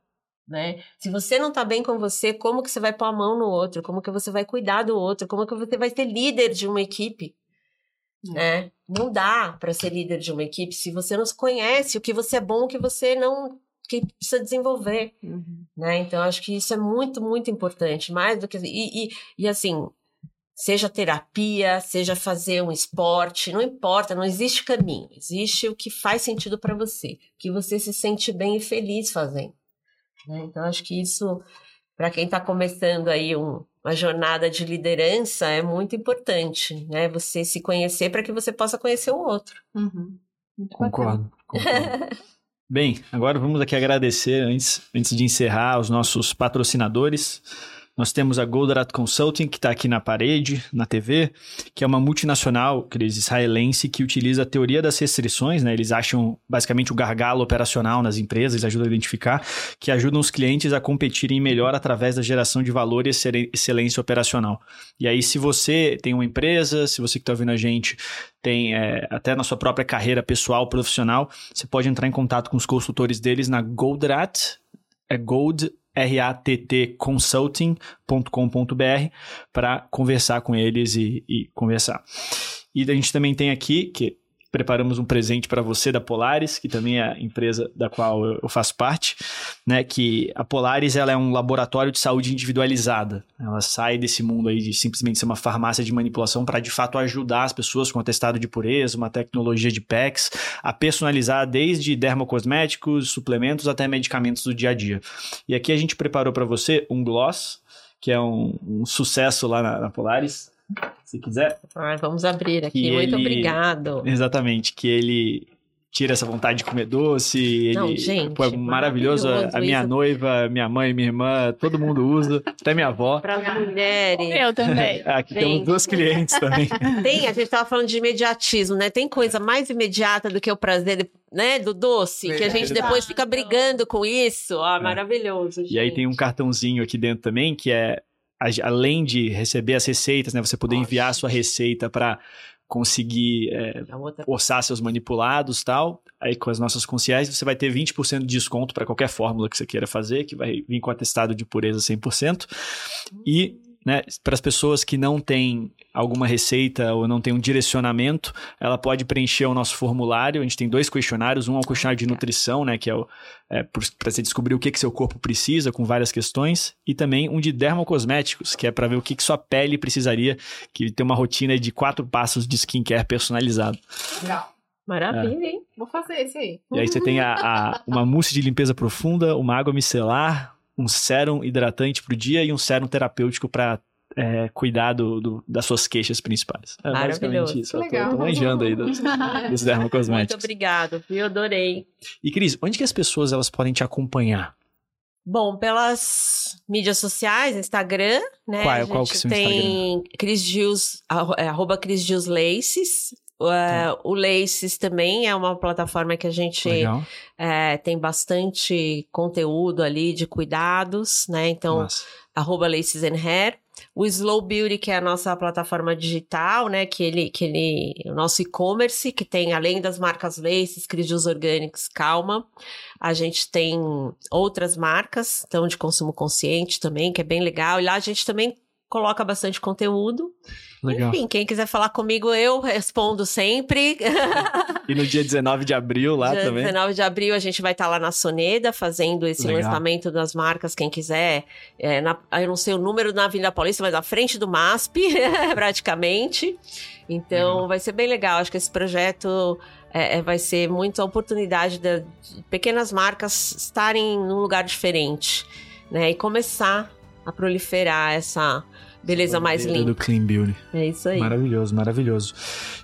Né? Se você não está bem com você, como que você vai pôr a mão no outro? Como que você vai cuidar do outro? Como que você vai ser líder de uma equipe? Uhum. Né? Não dá para ser líder de uma equipe se você não conhece o que você é bom, o que você não que precisa desenvolver, uhum. né? Então acho que isso é muito muito importante, mais do que e, e, e assim Seja terapia, seja fazer um esporte, não importa, não existe caminho. Existe o que faz sentido para você, que você se sente bem e feliz fazendo. Né? Então, acho que isso, para quem está começando aí um, uma jornada de liderança, é muito importante, né? Você se conhecer para que você possa conhecer o outro. Uhum. Concordo. concordo. Bem, agora vamos aqui agradecer, antes, antes de encerrar, os nossos patrocinadores. Nós temos a Goldratt Consulting, que está aqui na parede, na TV, que é uma multinacional, crise israelense, que utiliza a teoria das restrições, né? Eles acham basicamente o gargalo operacional nas empresas, ajudam a identificar, que ajudam os clientes a competirem melhor através da geração de valor e excelência operacional. E aí, se você tem uma empresa, se você que está ouvindo a gente tem é, até na sua própria carreira pessoal, profissional, você pode entrar em contato com os consultores deles na Goldratt, é Gold rattconsulting.com.br para conversar com eles e, e, conversar. E a gente também tem aqui, que preparamos um presente para você da Polaris, que também é a empresa da qual eu, faço parte, né? Que a Polaris ela é um laboratório de saúde individualizada. Ela sai desse mundo aí de simplesmente ser uma farmácia de manipulação para de fato ajudar as pessoas com atestado de pureza, uma tecnologia de PECs, a personalizar desde dermocosméticos, suplementos até medicamentos do dia a dia. E aqui a gente preparou para você um gloss, que é um, um sucesso lá na, na Polaris se quiser. Ah, vamos abrir aqui. Muito ele... obrigado. Exatamente, que ele tira essa vontade de comer doce. Não, ele gente, pô, é maravilhoso. A, a minha isso. noiva, minha mãe, minha irmã, todo mundo usa, até minha avó. Para mulheres. Eu também. Aqui Tem. temos duas clientes também. Tem, a gente estava falando de imediatismo, né? Tem coisa mais imediata do que o prazer né, do doce, é, que a gente depois fica brigando com isso. Ah, é. maravilhoso. Gente. E aí tem um cartãozinho aqui dentro também que é além de receber as receitas, né, você poder Nossa. enviar a sua receita para conseguir é, orçar seus manipulados tal, aí com as nossas concierges você vai ter 20% de desconto para qualquer fórmula que você queira fazer, que vai vir com atestado de pureza 100%. E né, para as pessoas que não têm alguma receita ou não tem um direcionamento, ela pode preencher o nosso formulário. A gente tem dois questionários, um é o questionário de nutrição, né, que é, é para você descobrir o que, que seu corpo precisa, com várias questões, e também um de dermocosméticos, que é para ver o que, que sua pele precisaria, que tem uma rotina de quatro passos de skincare personalizado. Legal. Maravilha, é. hein? Vou fazer esse aí. E aí você tem a, a, uma mousse de limpeza profunda, uma água micelar, um sérum hidratante para o dia e um sérum terapêutico para é, cuidar do, do, das suas queixas principais. É basicamente isso. Legal. Eu tô, tô manjando aí dos, dos dermocosméticos. Muito obrigado, eu adorei. E Cris, onde que as pessoas elas podem te acompanhar? Bom, pelas mídias sociais, Instagram, né? Qual, qual que é o seu tem Cris Gils, é, arroba Cris Gils Laces. Uh, o Laces também é uma plataforma que a gente é, tem bastante conteúdo ali de cuidados, né? Então, Nossa. arroba Laces and Hair. O Slow Beauty, que é a nossa plataforma digital, né? Que ele, que ele, o nosso e-commerce, que tem além das marcas Laces, Cris Orgânicos, Calma, a gente tem outras marcas, então de consumo consciente também, que é bem legal. E lá a gente também coloca bastante conteúdo. Legal. Enfim, quem quiser falar comigo, eu respondo sempre. E no dia 19 de abril lá dia também? 19 de abril a gente vai estar tá lá na Soneda fazendo esse Legal. lançamento das marcas, quem quiser. É, na, eu não sei o número na Avenida Paulista, mas na frente do MASP, praticamente. Então vai ser bem legal. Acho que esse projeto é, é vai ser muita oportunidade de, de pequenas marcas estarem num lugar diferente, né? E começar a proliferar essa beleza mais linda. do Clean Beauty. É isso aí. Maravilhoso, maravilhoso.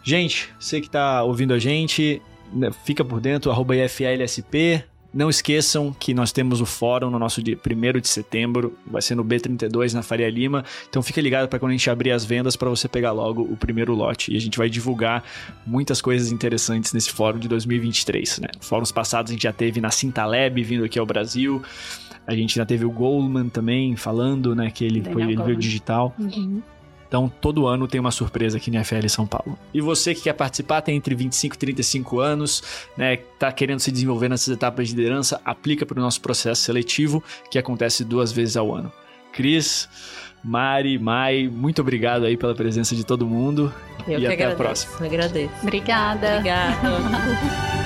Gente, você que tá ouvindo a gente, né, fica por dentro, arroba IFLSP, Não esqueçam que nós temos o fórum no nosso dia 1 de setembro, vai ser no B32 na Faria Lima. Então fique ligado para quando a gente abrir as vendas para você pegar logo o primeiro lote e a gente vai divulgar muitas coisas interessantes nesse fórum de 2023, né? Fóruns passados a gente já teve na Cintaleb vindo aqui ao Brasil. A gente já teve o Goldman também falando, né, que ele foi ele veio digital. Uhum. Então, todo ano tem uma surpresa aqui na FL São Paulo. E você que quer participar, tem entre 25 e 35 anos, né, tá querendo se desenvolver nessas etapas de liderança, aplica para o nosso processo seletivo, que acontece duas vezes ao ano. Cris, Mari, Mai, muito obrigado aí pela presença de todo mundo. Eu e até agradeço, a próxima. Agradeço. Obrigada. Obrigada.